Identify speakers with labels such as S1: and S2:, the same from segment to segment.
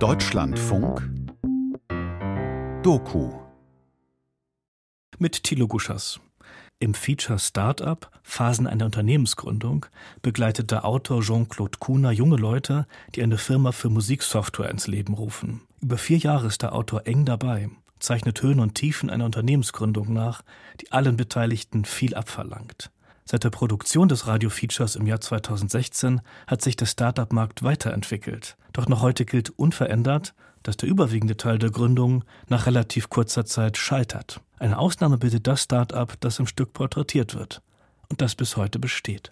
S1: Deutschlandfunk Doku
S2: mit Thilo Guschers. Im Feature Startup Phasen einer Unternehmensgründung begleitet der Autor Jean-Claude Kuhner junge Leute, die eine Firma für Musiksoftware ins Leben rufen. Über vier Jahre ist der Autor eng dabei, zeichnet Höhen und Tiefen einer Unternehmensgründung nach, die allen Beteiligten viel abverlangt. Seit der Produktion des Radio-Features im Jahr 2016 hat sich der Startup-Markt weiterentwickelt. Doch noch heute gilt unverändert, dass der überwiegende Teil der Gründungen nach relativ kurzer Zeit scheitert. Eine Ausnahme bildet das Start-up, das im Stück porträtiert wird und das bis heute besteht.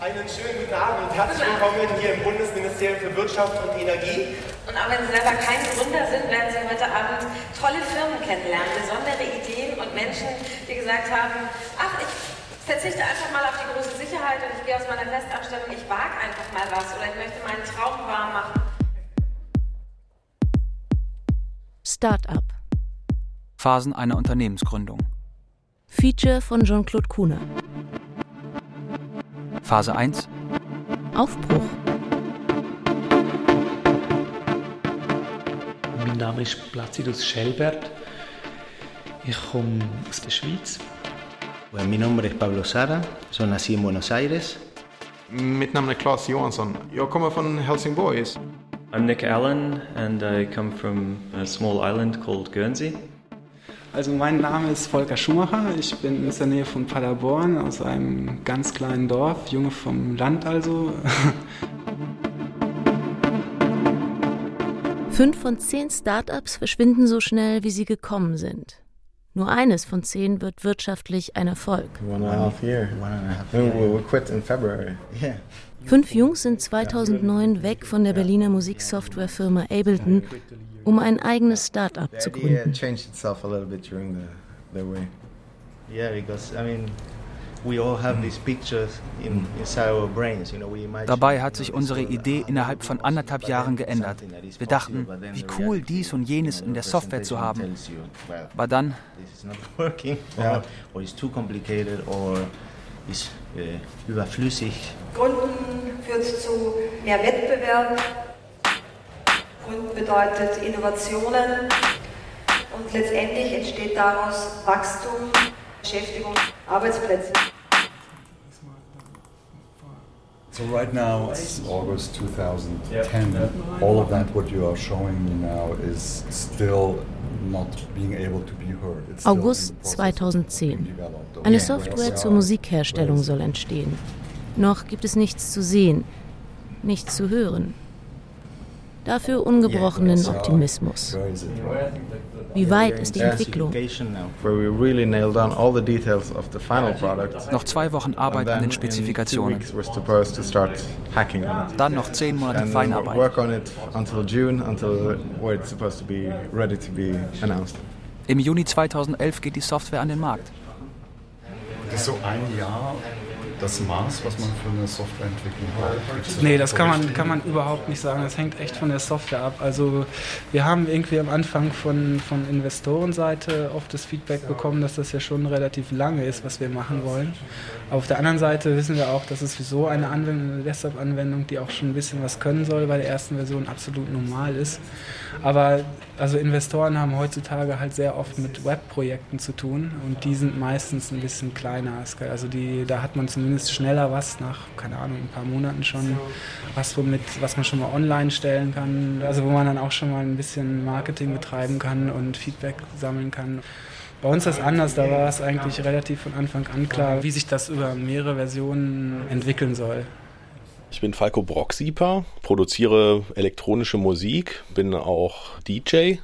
S3: Einen schönen guten Abend und herzlich willkommen hier im Bundesministerium für Wirtschaft und Energie.
S4: Und auch wenn Sie selber kein Gründer sind, werden Sie heute Abend tolle Firmen kennenlernen, besondere Ideen und Menschen, die gesagt haben, ach, ich verzichte einfach mal auf die große Sicherheit und ich gehe aus meiner Festanstellung, ich wage einfach mal was oder ich möchte meinen Traum wahr machen.
S5: Startup.
S6: Phasen einer Unternehmensgründung.
S5: Feature von Jean-Claude Kuhner.
S6: Phase 1.
S5: Aufbruch.
S7: Mein Name ist Placidus Schelbert. Ich komme aus der Schweiz.
S8: Bueno, mi nombre es Pablo Sara, yo nací en Buenos Aires.
S9: Mitt namn är Claes Johansson. Jag kommer från Helsingborg.
S10: I'm Nick Allen and I come from a small island called Guernsey.
S11: Also mein Name ist Volker Schumacher, ich bin aus der Nähe von Paderborn, aus einem ganz kleinen Dorf, Junge vom Land also.
S5: Fünf von zehn Startups verschwinden so schnell, wie sie gekommen sind. Nur eines von zehn wird wirtschaftlich ein Erfolg. Fünf Jungs sind 2009 weg von der Berliner Musiksoftwarefirma Ableton, um ein eigenes Start-up zu gründen.
S6: Dabei hat sich unsere Idee innerhalb von anderthalb Jahren geändert. Wir dachten, wie cool dies und jenes in der Software zu haben. Aber dann
S8: ist äh, überflüssig.
S4: Gründen führt zu mehr Wettbewerb. Gründen bedeutet Innovationen. Und letztendlich entsteht daraus Wachstum, Beschäftigung, Arbeitsplätze.
S12: So right now it's August 2010. All of that what you are showing me now is still not being able to be heard. It's
S5: August 2010. Eine Software zur Musikherstellung soll entstehen. Noch gibt es nichts zu sehen, nichts zu hören. Dafür ungebrochenen Optimismus. Wie weit ist die Entwicklung?
S6: Noch zwei Wochen Arbeit an den Spezifikationen. Dann noch zehn Monate Feinarbeit. Im Juni 2011 geht die Software an den Markt.
S12: Das ist so ein Jahr das Maß, was man für eine Softwareentwicklung braucht?
S11: Nee, das kann man, kann man überhaupt nicht sagen. Das hängt echt von der Software ab. Also wir haben irgendwie am Anfang von, von Investorenseite oft das Feedback bekommen, dass das ja schon relativ lange ist, was wir machen wollen. Auf der anderen Seite wissen wir auch, dass es sowieso eine Anwendung, eine Desktop-Anwendung, die auch schon ein bisschen was können soll, bei der ersten Version absolut normal ist. Aber also Investoren haben heutzutage halt sehr oft mit Webprojekten zu tun und die sind meistens ein bisschen kleiner. Also die, da hat man zumindest schneller was nach, keine Ahnung, ein paar Monaten schon, was womit, was man schon mal online stellen kann. Also wo man dann auch schon mal ein bisschen Marketing betreiben kann und Feedback sammeln kann. Bei uns ist das anders, da war es eigentlich relativ von Anfang an klar, wie sich das über mehrere Versionen entwickeln soll.
S13: Ich bin Falco Brocksieper, produziere elektronische Musik, bin auch DJ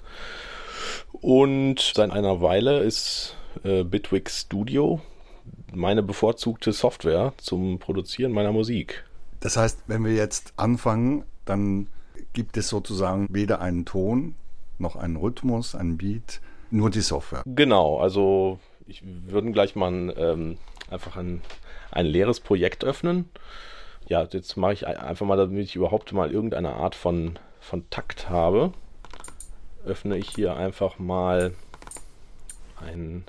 S13: und seit einer Weile ist äh, Bitwig Studio meine bevorzugte Software zum Produzieren meiner Musik.
S12: Das heißt, wenn wir jetzt anfangen, dann gibt es sozusagen weder einen Ton noch einen Rhythmus, einen Beat, nur die Software.
S13: Genau, also ich würde gleich mal ähm, einfach ein, ein leeres Projekt öffnen ja, jetzt mache ich einfach mal, damit ich überhaupt mal irgendeine Art von, von Takt habe, öffne ich hier einfach mal ein,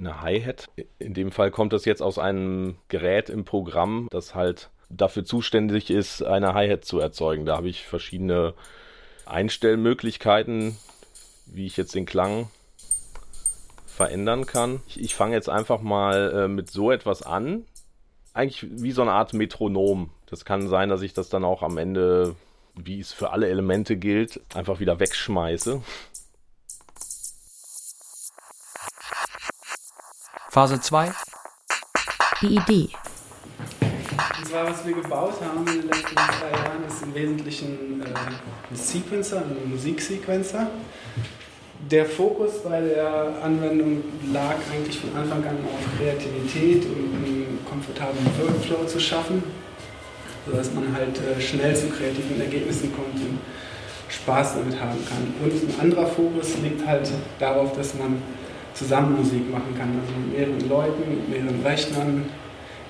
S13: eine Hi-Hat. In dem Fall kommt das jetzt aus einem Gerät im Programm, das halt dafür zuständig ist, eine Hi-Hat zu erzeugen. Da habe ich verschiedene Einstellmöglichkeiten, wie ich jetzt den Klang verändern kann. Ich, ich fange jetzt einfach mal äh, mit so etwas an. Eigentlich wie so eine Art Metronom. Das kann sein, dass ich das dann auch am Ende, wie es für alle Elemente gilt, einfach wieder wegschmeiße.
S6: Phase 2.
S5: Die Idee.
S11: Und zwar, was wir gebaut haben in den letzten zwei Jahren, ist im Wesentlichen äh, ein Sequencer, ein Musiksequencer. Der Fokus bei der Anwendung lag eigentlich von Anfang an auf Kreativität und einen komfortablen Workflow zu schaffen, sodass man halt äh, schnell zu kreativen Ergebnissen kommt und Spaß damit haben kann. Und ein anderer Fokus liegt halt darauf, dass man zusammen Musik machen kann, also mit mehreren Leuten, mit mehreren Rechnern,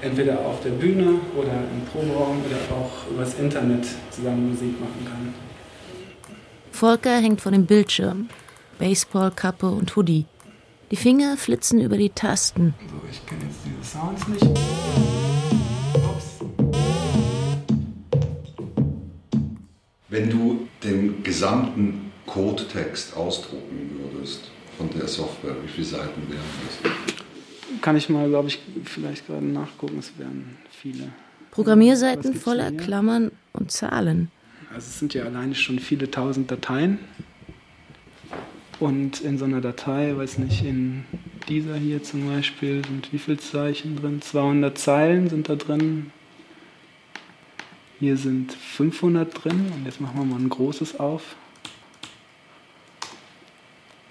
S11: entweder auf der Bühne oder im Proberaum oder auch übers Internet zusammen Musik machen kann.
S5: Volker hängt vor dem Bildschirm, Baseballkappe und Hoodie. Die Finger flitzen über die Tasten.
S11: So, ich kenne jetzt diese Sounds nicht. Ups.
S12: Wenn du den gesamten Codetext ausdrucken würdest von der Software, wie viele Seiten wären das?
S11: Kann ich mal, glaube ich, vielleicht gerade nachgucken. Es wären viele.
S5: Programmierseiten voller Klammern und Zahlen.
S11: Also es sind ja alleine schon viele tausend Dateien. Und in so einer Datei, weiß nicht, in dieser hier zum Beispiel sind wie viele Zeichen drin? 200 Zeilen sind da drin. Hier sind 500 drin. Und jetzt machen wir mal ein großes auf.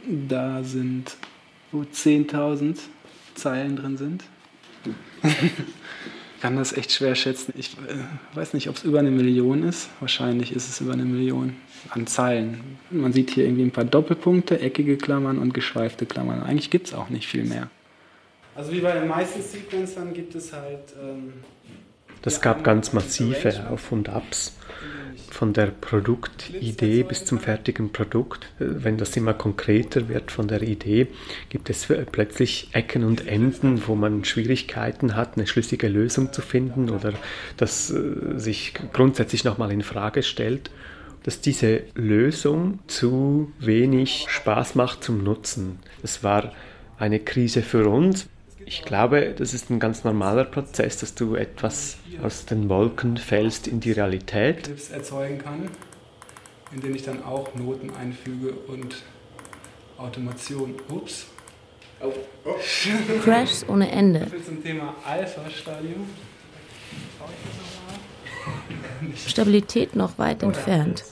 S11: Da sind wo 10.000 Zeilen drin sind. Ich kann das echt schwer schätzen. Ich äh, weiß nicht, ob es über eine Million ist. Wahrscheinlich ist es über eine Million an Zeilen. Man sieht hier irgendwie ein paar Doppelpunkte, eckige Klammern und geschweifte Klammern. Eigentlich gibt es auch nicht viel mehr. Also wie bei den meisten Sequencern gibt es halt... Ähm,
S7: das gab ganz massive Auf- und Abs von der Produktidee bis zum fertigen Produkt. Wenn das immer konkreter wird von der Idee, gibt es plötzlich Ecken und Enden, wo man Schwierigkeiten hat, eine schlüssige Lösung zu finden oder das äh, sich grundsätzlich nochmal in Frage stellt dass diese Lösung zu wenig Spaß macht zum Nutzen. Es war eine Krise für uns. Ich glaube, das ist ein ganz normaler Prozess, dass du etwas aus den Wolken fällst in die Realität.
S11: Clips erzeugen kann, in denen ich dann auch Noten einfüge und Automation. Ups.
S5: Oh. Oh. Crashs ohne Ende.
S11: Zum Thema Alpha-Stadium.
S5: Stabilität noch weit entfernt.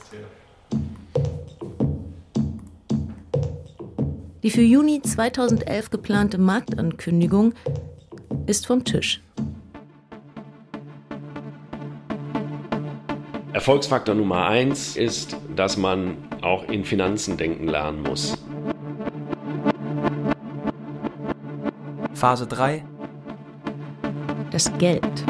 S5: Die für Juni 2011 geplante Marktankündigung ist vom Tisch.
S1: Erfolgsfaktor Nummer eins ist, dass man auch in Finanzen denken lernen muss.
S6: Phase 3
S5: Das Geld.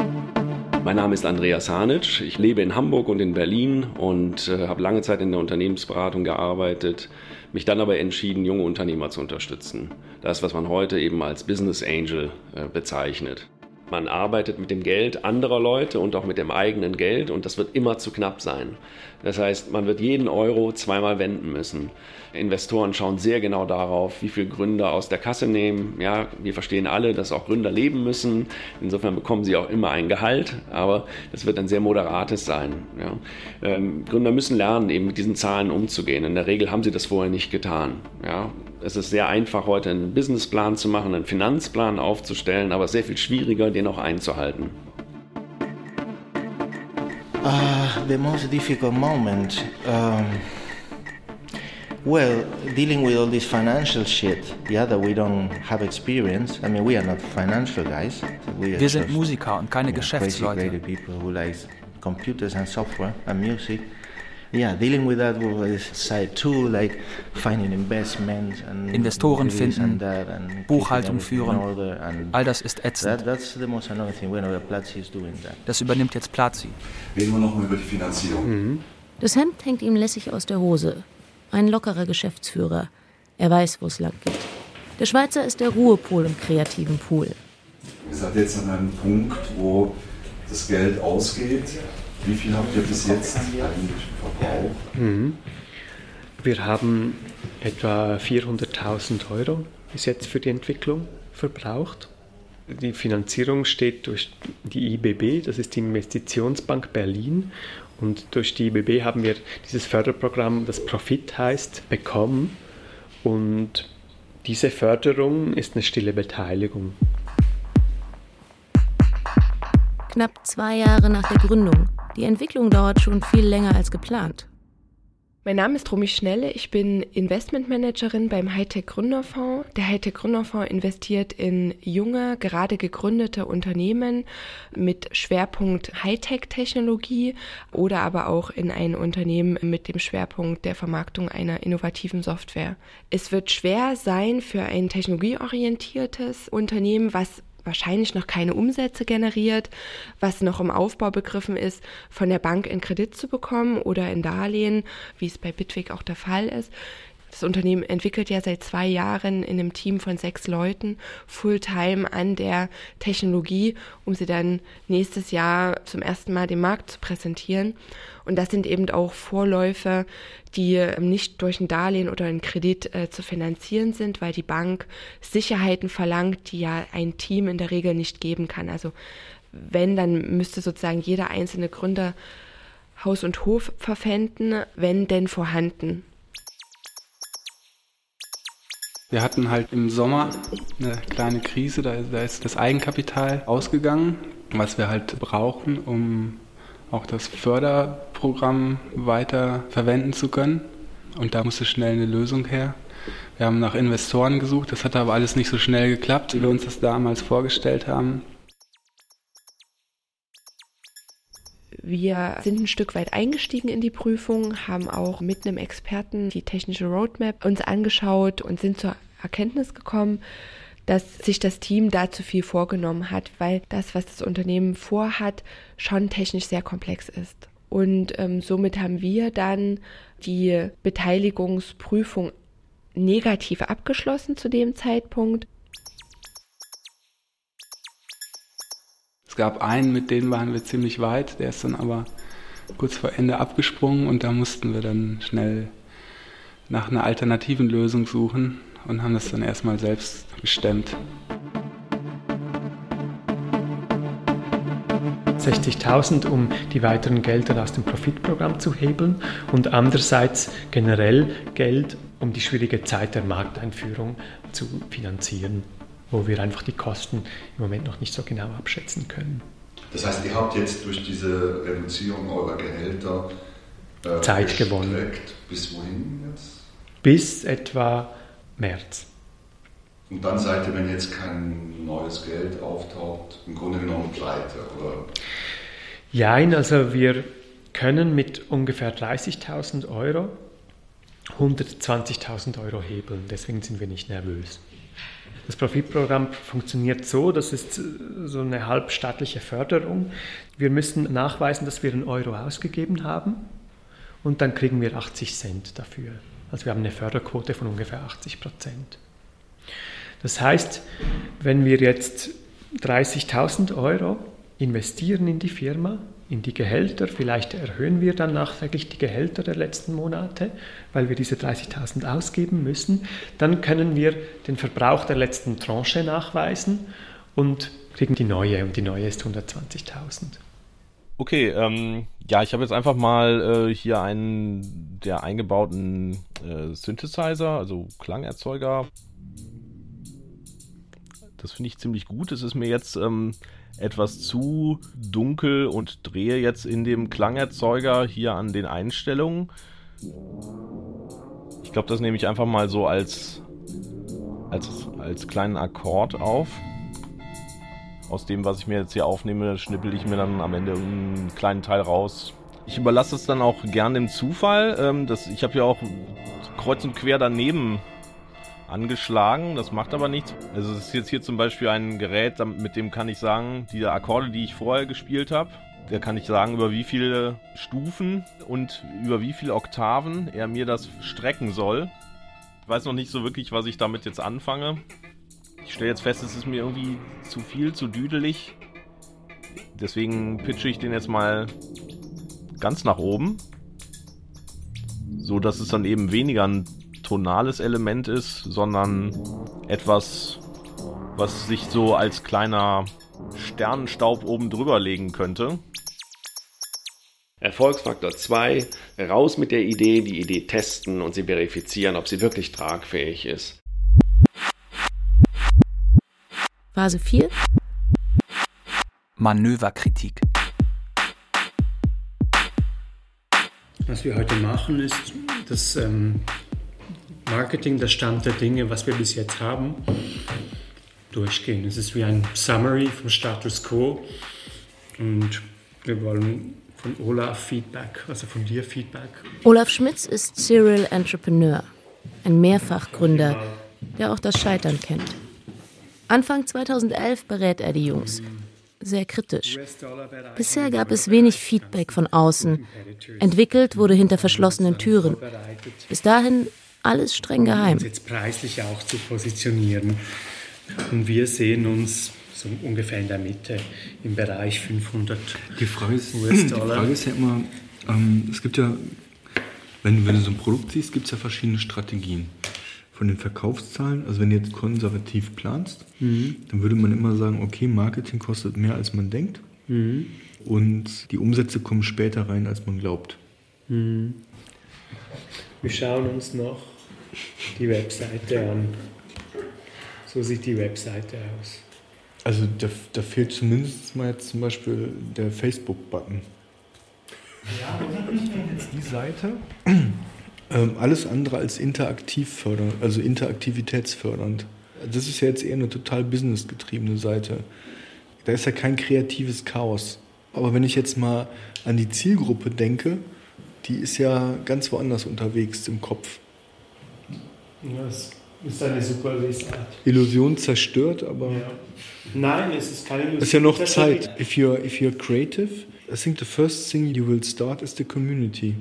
S1: Mein Name ist Andreas Hanitsch. Ich lebe in Hamburg und in Berlin und äh, habe lange Zeit in der Unternehmensberatung gearbeitet, mich dann aber entschieden, junge Unternehmer zu unterstützen. Das, was man heute eben als Business Angel äh, bezeichnet. Man arbeitet mit dem Geld anderer Leute und auch mit dem eigenen Geld und das wird immer zu knapp sein. Das heißt, man wird jeden Euro zweimal wenden müssen. Investoren schauen sehr genau darauf, wie viel Gründer aus der Kasse nehmen. Ja, wir verstehen alle, dass auch Gründer leben müssen. Insofern bekommen sie auch immer ein Gehalt, aber das wird ein sehr moderates sein. Ja. Ähm, Gründer müssen lernen, eben mit diesen Zahlen umzugehen. In der Regel haben sie das vorher nicht getan. Ja. Es ist sehr einfach, heute einen Businessplan zu machen, einen Finanzplan aufzustellen, aber sehr viel schwieriger, den auch einzuhalten.
S8: Uh, the most difficult moment. Um Well, dealing with all this financial shit, yeah, that we don't have experience. I mean, we are not financial guys.
S6: We Wir sind Musiker und keine Geschäftsleute.
S8: people who like computers and software and music.
S6: Investoren finden, and Buchhaltung führen. All das ist ätzend.
S8: That, that's the most annoying thing when Platzi is doing that.
S6: Das übernimmt jetzt Platzi.
S12: Reden wir nochmal über die Finanzierung.
S5: Mhm. Das Hemd hängt ihm lässig aus der Hose. Ein lockerer Geschäftsführer. Er weiß, wo es lang geht. Der Schweizer ist der Ruhepol im kreativen Pool.
S12: Ihr seid jetzt an einem Punkt, wo das Geld ausgeht. Wie viel habt ihr bis jetzt eigentlich verbraucht?
S7: Mhm. Wir haben etwa 400.000 Euro bis jetzt für die Entwicklung verbraucht. Die Finanzierung steht durch die IBB, das ist die Investitionsbank Berlin. Und durch die IBB haben wir dieses Förderprogramm, das Profit heißt, bekommen. Und diese Förderung ist eine stille Beteiligung.
S5: Knapp zwei Jahre nach der Gründung. Die Entwicklung dauert schon viel länger als geplant.
S14: Mein Name ist Romy Schnelle, ich bin Investmentmanagerin beim Hightech Gründerfonds. Der Hightech Gründerfonds investiert in junge, gerade gegründete Unternehmen mit Schwerpunkt Hightech-Technologie oder aber auch in ein Unternehmen mit dem Schwerpunkt der Vermarktung einer innovativen Software. Es wird schwer sein für ein technologieorientiertes Unternehmen, was wahrscheinlich noch keine Umsätze generiert, was noch im Aufbau begriffen ist, von der Bank in Kredit zu bekommen oder in Darlehen, wie es bei Bitwig auch der Fall ist. Das Unternehmen entwickelt ja seit zwei Jahren in einem Team von sechs Leuten Fulltime an der Technologie, um sie dann nächstes Jahr zum ersten Mal dem Markt zu präsentieren. Und das sind eben auch Vorläufe, die nicht durch ein Darlehen oder einen Kredit äh, zu finanzieren sind, weil die Bank Sicherheiten verlangt, die ja ein Team in der Regel nicht geben kann. Also wenn, dann müsste sozusagen jeder einzelne Gründer Haus und Hof verpfänden, wenn denn vorhanden.
S11: Wir hatten halt im Sommer eine kleine Krise, da, da ist das Eigenkapital ausgegangen, was wir halt brauchen, um auch das Förderprogramm weiter verwenden zu können. Und da musste schnell eine Lösung her. Wir haben nach Investoren gesucht, das hat aber alles nicht so schnell geklappt, wie wir uns das damals vorgestellt haben.
S14: Wir sind ein Stück weit eingestiegen in die Prüfung, haben auch mit einem Experten die technische Roadmap uns angeschaut und sind zur Erkenntnis gekommen, dass sich das Team da zu viel vorgenommen hat, weil das, was das Unternehmen vorhat, schon technisch sehr komplex ist. Und ähm, somit haben wir dann die Beteiligungsprüfung negativ abgeschlossen zu dem Zeitpunkt.
S11: Es gab einen, mit dem waren wir ziemlich weit, der ist dann aber kurz vor Ende abgesprungen und da mussten wir dann schnell nach einer alternativen Lösung suchen und haben das dann erstmal selbst gestemmt.
S7: 60.000, um die weiteren Gelder aus dem Profitprogramm zu hebeln und andererseits generell Geld, um die schwierige Zeit der Markteinführung zu finanzieren, wo wir einfach die Kosten im Moment noch nicht so genau abschätzen können.
S12: Das heißt, ihr habt jetzt durch diese Reduzierung eurer Gehälter
S7: äh, Zeit gewonnen.
S12: Bis wohin jetzt?
S7: Bis etwa März.
S12: Und dann seid ihr, wenn jetzt kein neues Geld auftaucht, im Grunde genommen pleite, oder?
S7: Nein, also wir können mit ungefähr 30.000 Euro 120.000 Euro hebeln. Deswegen sind wir nicht nervös. Das Profitprogramm funktioniert so, das ist so eine halbstaatliche Förderung. Wir müssen nachweisen, dass wir einen Euro ausgegeben haben und dann kriegen wir 80 Cent dafür. Also wir haben eine Förderquote von ungefähr 80 Prozent. Das heißt, wenn wir jetzt 30.000 Euro investieren in die Firma, in die Gehälter, vielleicht erhöhen wir dann nachträglich die Gehälter der letzten Monate, weil wir diese 30.000 ausgeben müssen, dann können wir den Verbrauch der letzten Tranche nachweisen und kriegen die neue und die neue ist 120.000.
S13: Okay, ähm, ja, ich habe jetzt einfach mal äh, hier einen der eingebauten äh, Synthesizer, also Klangerzeuger. Das finde ich ziemlich gut. Es ist mir jetzt ähm, etwas zu dunkel und drehe jetzt in dem Klangerzeuger hier an den Einstellungen. Ich glaube, das nehme ich einfach mal so als, als, als kleinen Akkord auf aus dem, was ich mir jetzt hier aufnehme, schnippel ich mir dann am Ende einen kleinen Teil raus. Ich überlasse es dann auch gern dem Zufall. Ähm, das, ich habe ja auch kreuz und quer daneben angeschlagen. Das macht aber nichts. Also es ist jetzt hier zum Beispiel ein Gerät, mit dem kann ich sagen, die Akkorde, die ich vorher gespielt habe, da kann ich sagen, über wie viele Stufen und über wie viele Oktaven er mir das strecken soll. Ich weiß noch nicht so wirklich, was ich damit jetzt anfange. Ich stelle jetzt fest, es ist mir irgendwie zu viel, zu düdelig. Deswegen pitche ich den jetzt mal ganz nach oben, so dass es dann eben weniger ein tonales Element ist, sondern etwas, was sich so als kleiner Sternenstaub oben drüber legen könnte.
S1: Erfolgsfaktor 2, raus mit der Idee, die Idee testen und sie verifizieren, ob sie wirklich tragfähig ist.
S5: Phase 4.
S6: Manöverkritik.
S7: Was wir heute machen, ist das ähm, Marketing, der Stand der Dinge, was wir bis jetzt haben, durchgehen. Es ist wie ein Summary vom Status Quo und wir wollen von Olaf Feedback, also von dir Feedback.
S5: Olaf Schmitz ist Serial Entrepreneur, ein Mehrfachgründer, der auch das Scheitern kennt. Anfang 2011 berät er die Jungs. Sehr kritisch. Bisher gab es wenig Feedback von außen. Entwickelt wurde hinter verschlossenen Türen. Bis dahin alles streng geheim.
S7: Jetzt preislich auch zu positionieren. Und wir sehen uns so ungefähr in der Mitte, im Bereich 500
S15: die Frage ist, Die Frage ist ja immer, ähm, es gibt ja, wenn, wenn du so ein Produkt siehst, gibt es ja verschiedene Strategien. Von den Verkaufszahlen, also wenn du jetzt konservativ planst, mhm. dann würde man immer sagen, okay, Marketing kostet mehr als man denkt mhm. und die Umsätze kommen später rein, als man glaubt.
S7: Mhm. Wir schauen uns noch die Webseite an. So sieht die Webseite aus.
S15: Also da, da fehlt zumindest mal jetzt zum Beispiel der Facebook-Button. Ja, jetzt die Seite. Ähm, alles andere als interaktiv fördernd, also interaktivitätsfördernd. Das ist ja jetzt eher eine total businessgetriebene Seite. Da ist ja kein kreatives Chaos. Aber wenn ich jetzt mal an die Zielgruppe denke, die ist ja ganz woanders unterwegs im Kopf.
S7: Ja, das ist eine super Lesart.
S15: Illusion zerstört, aber.
S7: Ja. Nein, es ist keine Illusion.
S15: Es ist ja noch Zeit. If you're, if you're creative, I think the first thing you will start is the community.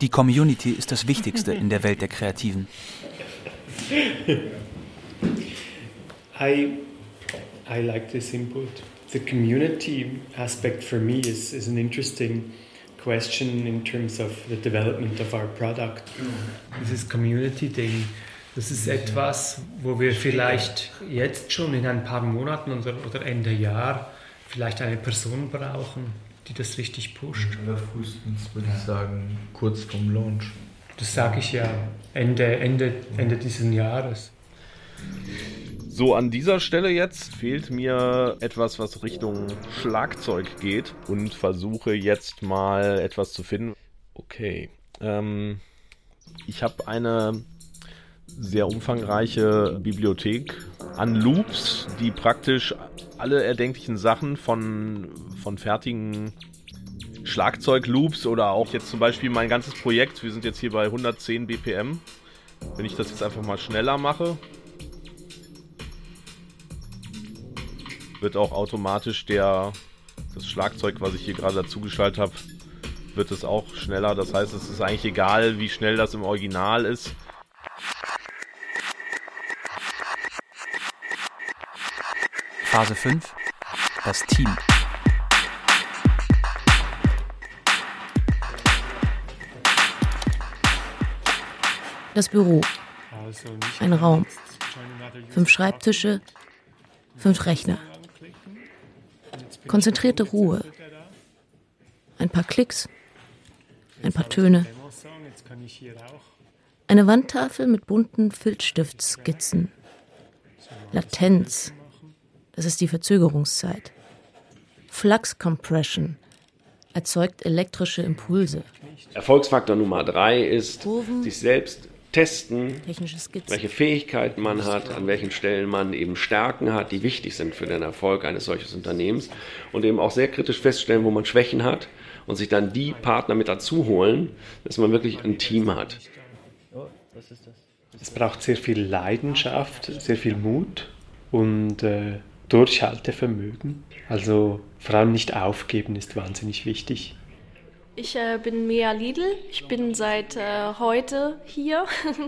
S6: Die Community ist das Wichtigste in der Welt der Kreativen.
S7: I, I like this input. The community aspect for me is, is an interesting question in terms of the development of our product. Dieses Community-Ding, das ist etwas, wo wir vielleicht jetzt schon in ein paar Monaten oder, oder Ende Jahr vielleicht eine Person brauchen, die das richtig pusht.
S15: Oder frühestens würde ich sagen, kurz vorm Launch.
S7: Das sage ich ja, Ende, Ende, Ende dieses Jahres.
S13: So, an dieser Stelle jetzt fehlt mir etwas, was Richtung Schlagzeug geht und versuche jetzt mal etwas zu finden. Okay. Ähm, ich habe eine sehr umfangreiche Bibliothek an Loops, die praktisch alle erdenklichen Sachen von, von fertigen Schlagzeugloops oder auch jetzt zum Beispiel mein ganzes Projekt, wir sind jetzt hier bei 110 BPM. Wenn ich das jetzt einfach mal schneller mache, wird auch automatisch der, das Schlagzeug, was ich hier gerade dazu geschaltet habe, wird es auch schneller. Das heißt, es ist eigentlich egal, wie schnell das im Original ist.
S6: Phase 5. Das Team.
S5: Das Büro. Ein Raum. Fünf Schreibtische, fünf Rechner. Konzentrierte Ruhe. Ein paar Klicks, ein paar Töne. Eine Wandtafel mit bunten Filzstiftskizzen. Latenz, das ist die Verzögerungszeit. Flux Compression erzeugt elektrische Impulse.
S1: Erfolgsfaktor Nummer drei ist, Kurven, sich selbst testen, welche Fähigkeiten man hat, an welchen Stellen man eben Stärken hat, die wichtig sind für den Erfolg eines solchen Unternehmens und eben auch sehr kritisch feststellen, wo man Schwächen hat und sich dann die Partner mit dazu holen, dass man wirklich ein Team hat.
S7: Es braucht sehr viel Leidenschaft, sehr viel Mut und äh, Durchhaltevermögen. Also vor allem nicht aufgeben ist wahnsinnig wichtig.
S16: Ich äh, bin Mea Lidl. Ich bin seit äh, heute hier.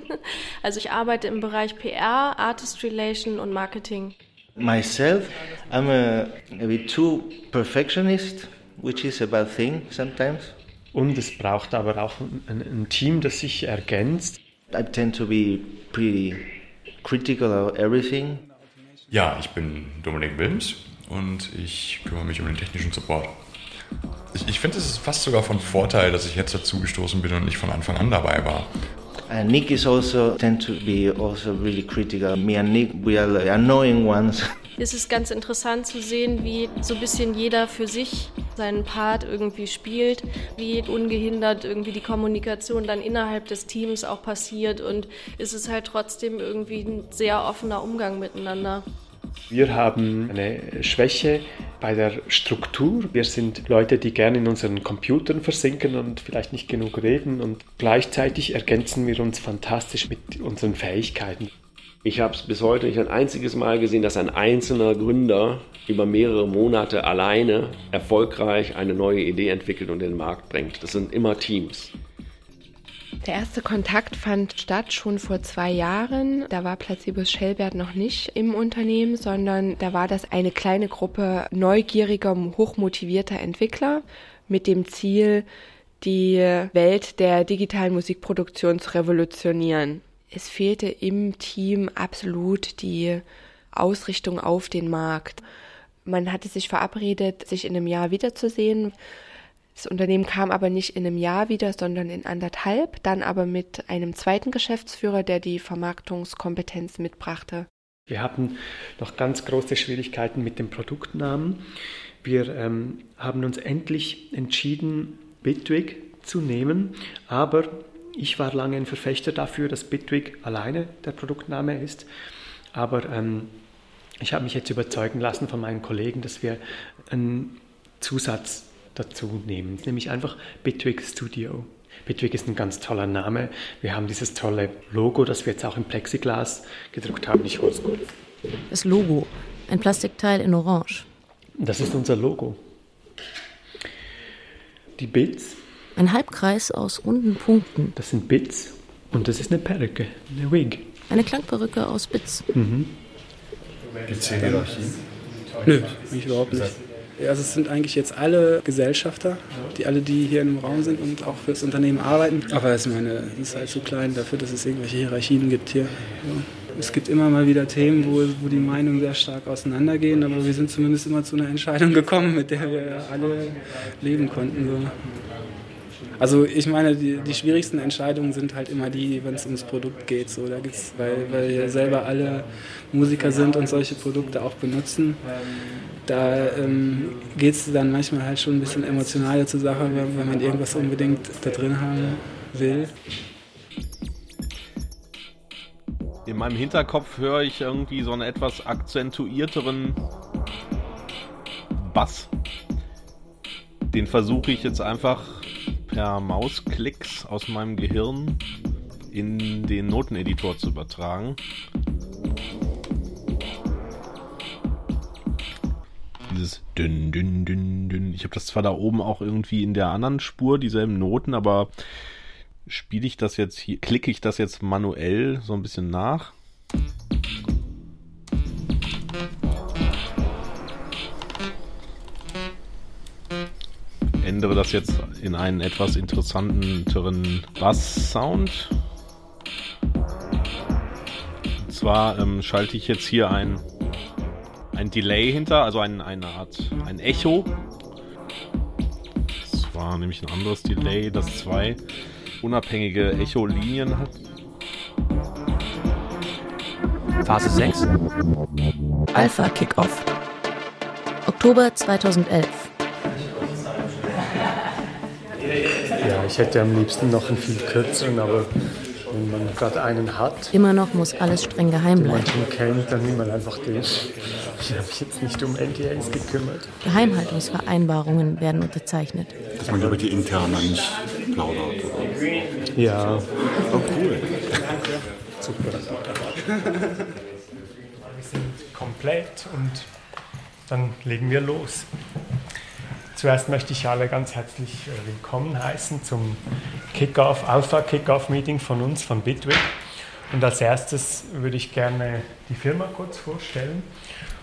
S16: also ich arbeite im Bereich PR, Artist Relation und Marketing.
S8: Myself, I'm a, a bit too perfectionist, which is a bad thing sometimes.
S7: Und es braucht aber auch ein, ein Team, das sich ergänzt.
S8: I tend to be pretty critical of everything.
S17: Ja, ich bin Dominik Wilms und ich kümmere mich um den technischen Support. Ich, ich finde, es ist fast sogar von Vorteil, dass ich jetzt dazu gestoßen bin und nicht von Anfang an dabei war.
S8: And Nick is also tend to be also really critical. Me and Nick, we are the annoying ones.
S16: Es ist ganz interessant zu sehen, wie so ein bisschen jeder für sich seinen Part irgendwie spielt, wie ungehindert irgendwie die Kommunikation dann innerhalb des Teams auch passiert und es ist halt trotzdem irgendwie ein sehr offener Umgang miteinander.
S7: Wir haben eine Schwäche bei der Struktur. Wir sind Leute, die gerne in unseren Computern versinken und vielleicht nicht genug reden und gleichzeitig ergänzen wir uns fantastisch mit unseren Fähigkeiten.
S1: Ich habe es bis heute nicht ein einziges Mal gesehen, dass ein einzelner Gründer über mehrere Monate alleine erfolgreich eine neue Idee entwickelt und in den Markt bringt. Das sind immer Teams.
S14: Der erste Kontakt fand statt schon vor zwei Jahren. Da war Placebos Schellbert noch nicht im Unternehmen, sondern da war das eine kleine Gruppe neugieriger, hochmotivierter Entwickler mit dem Ziel, die Welt der digitalen Musikproduktion zu revolutionieren. Es fehlte im Team absolut die Ausrichtung auf den Markt. Man hatte sich verabredet, sich in einem Jahr wiederzusehen. Das Unternehmen kam aber nicht in einem Jahr wieder, sondern in anderthalb, dann aber mit einem zweiten Geschäftsführer, der die Vermarktungskompetenz mitbrachte.
S7: Wir hatten noch ganz große Schwierigkeiten mit dem Produktnamen. Wir ähm, haben uns endlich entschieden, Bitwig zu nehmen, aber ich war lange ein Verfechter dafür, dass Bitwig alleine der Produktname ist. Aber ähm, ich habe mich jetzt überzeugen lassen von meinen Kollegen, dass wir einen Zusatz dazu nehmen, nämlich einfach Bitwig Studio. Bitwig ist ein ganz toller Name. Wir haben dieses tolle Logo, das wir jetzt auch im Plexiglas gedruckt haben. Ich hol's kurz.
S5: Das Logo, ein Plastikteil in Orange.
S7: Das ist unser Logo. Die Bits.
S5: Ein Halbkreis aus runden Punkten.
S7: Das sind Bits und das ist eine Perücke, eine Wig.
S5: Eine Klangperücke aus Bits.
S7: Mhm.
S12: Gibt es Hierarchie?
S11: Nö, mich überhaupt nicht. Also es sind eigentlich jetzt alle Gesellschafter, die alle, die hier im Raum sind und auch fürs Unternehmen arbeiten. Aber es ist halt zu klein dafür, dass es irgendwelche Hierarchien gibt hier. Ja. Es gibt immer mal wieder Themen, wo, wo die Meinungen sehr stark auseinandergehen, aber wir sind zumindest immer zu einer Entscheidung gekommen, mit der wir alle leben konnten. So. Also ich meine, die, die schwierigsten Entscheidungen sind halt immer die, wenn es ums Produkt geht. So, da gibt's, weil, weil wir selber alle Musiker sind und solche Produkte auch benutzen. Da ähm, geht es dann manchmal halt schon ein bisschen emotionaler zur Sache, wenn, wenn man irgendwas unbedingt da drin haben will.
S13: In meinem Hinterkopf höre ich irgendwie so einen etwas akzentuierteren Bass. Den versuche ich jetzt einfach per Mausklicks aus meinem Gehirn in den Noteneditor zu übertragen. Dieses dünn, dünn, dünn, dünn. Ich habe das zwar da oben auch irgendwie in der anderen Spur, dieselben Noten, aber spiele ich das jetzt hier, klicke ich das jetzt manuell so ein bisschen nach. Ändere das jetzt in einen etwas interessanteren Bass-Sound. Und zwar ähm, schalte ich jetzt hier ein, ein Delay hinter, also ein, eine Art ein Echo. Das war nämlich ein anderes Delay, das zwei unabhängige Echo-Linien hat.
S2: Phase 6.
S5: Alpha Kickoff. Oktober 2011.
S7: ich hätte am liebsten noch einen viel kürzeren, aber wenn man gerade einen hat,
S5: Immer noch muss alles streng geheim
S7: man
S5: bleiben.
S7: schon kennt, dann nimmt man einfach den. Ich habe mich jetzt nicht um NDAs gekümmert.
S5: Geheimhaltungsvereinbarungen werden unterzeichnet.
S12: Dass man über die Interna nicht plaudert. Oder?
S7: Ja.
S12: Oh, cool.
S7: Super. Wir sind komplett und dann legen wir los. Zuerst möchte ich alle ganz herzlich äh, willkommen heißen zum Kickoff, Alpha Kickoff Meeting von uns, von Bitwig. Und als erstes würde ich gerne die Firma kurz vorstellen.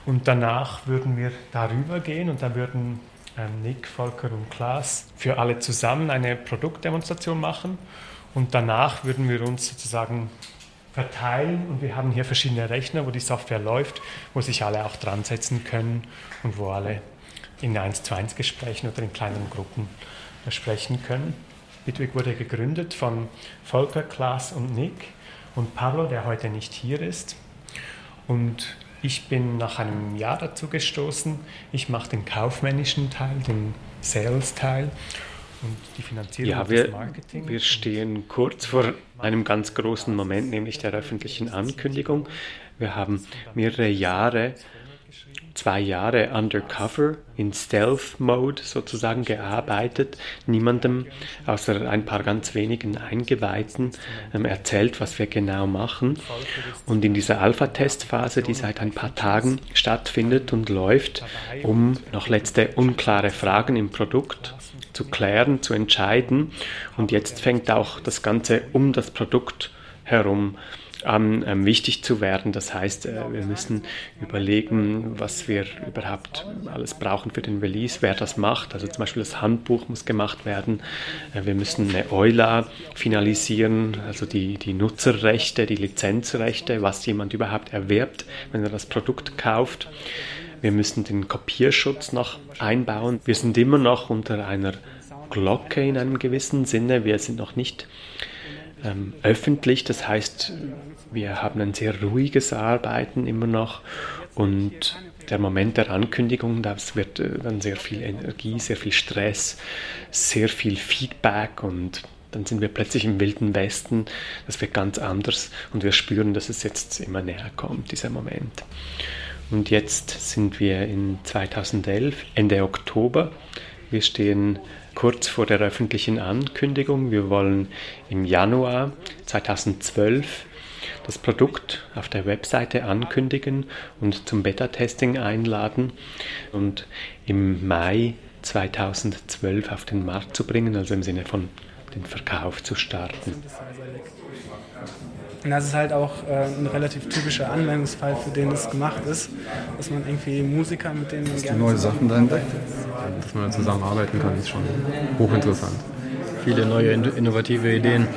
S7: Und danach würden wir darüber gehen und dann würden ähm, Nick, Volker und Klaas für alle zusammen eine Produktdemonstration machen. Und danach würden wir uns sozusagen verteilen und wir haben hier verschiedene Rechner, wo die Software läuft, wo sich alle auch dran setzen können und wo alle in 1 zu 1 Gesprächen oder in kleineren Gruppen sprechen können. Bitwig wurde gegründet von Volker, Klaas und Nick und Pablo, der heute nicht hier ist. Und ich bin nach einem Jahr dazu gestoßen. Ich mache den kaufmännischen Teil, den Sales-Teil und die Finanzierung
S18: ja, wir, Marketing. Wir stehen kurz vor einem ganz großen Moment, nämlich der öffentlichen Ankündigung. Wir haben mehrere Jahre zwei Jahre undercover in Stealth-Mode sozusagen gearbeitet, niemandem außer ein paar ganz wenigen Eingeweihten ähm, erzählt, was wir genau machen. Und in dieser Alpha-Testphase, die seit ein paar Tagen stattfindet und läuft, um noch letzte unklare Fragen im Produkt zu klären, zu entscheiden. Und jetzt fängt auch das Ganze um das Produkt herum an, ähm, wichtig zu werden. Das heißt, äh, wir müssen überlegen, was wir überhaupt alles brauchen für den Release, wer das macht. Also zum Beispiel das Handbuch muss gemacht werden. Äh, wir müssen eine EULA finalisieren, also die, die Nutzerrechte, die Lizenzrechte, was jemand überhaupt erwirbt, wenn er das Produkt kauft. Wir müssen den Kopierschutz noch einbauen. Wir sind immer noch unter einer Glocke in einem gewissen Sinne. Wir sind noch nicht ähm, öffentlich. Das heißt, wir haben ein sehr ruhiges Arbeiten immer noch und der Moment der Ankündigung, das wird äh, dann sehr viel Energie, sehr viel Stress, sehr viel Feedback und dann sind wir plötzlich im wilden Westen. Das wird ganz anders und wir spüren, dass es jetzt immer näher kommt, dieser Moment. Und jetzt sind wir in 2011, Ende Oktober. Wir stehen kurz vor der öffentlichen Ankündigung. Wir wollen im Januar 2012 das Produkt auf der Webseite ankündigen und zum Beta-Testing einladen und im Mai 2012 auf den Markt zu bringen, also im Sinne von den Verkauf zu starten.
S11: Und das ist halt auch äh, ein relativ typischer Anwendungsfall, für den es gemacht ist, dass man irgendwie Musiker, mit denen man
S12: gerne neue Sachen da entdeckt.
S19: Dass man zusammenarbeiten kann, ist schon hochinteressant. Viele neue, innovative Ideen.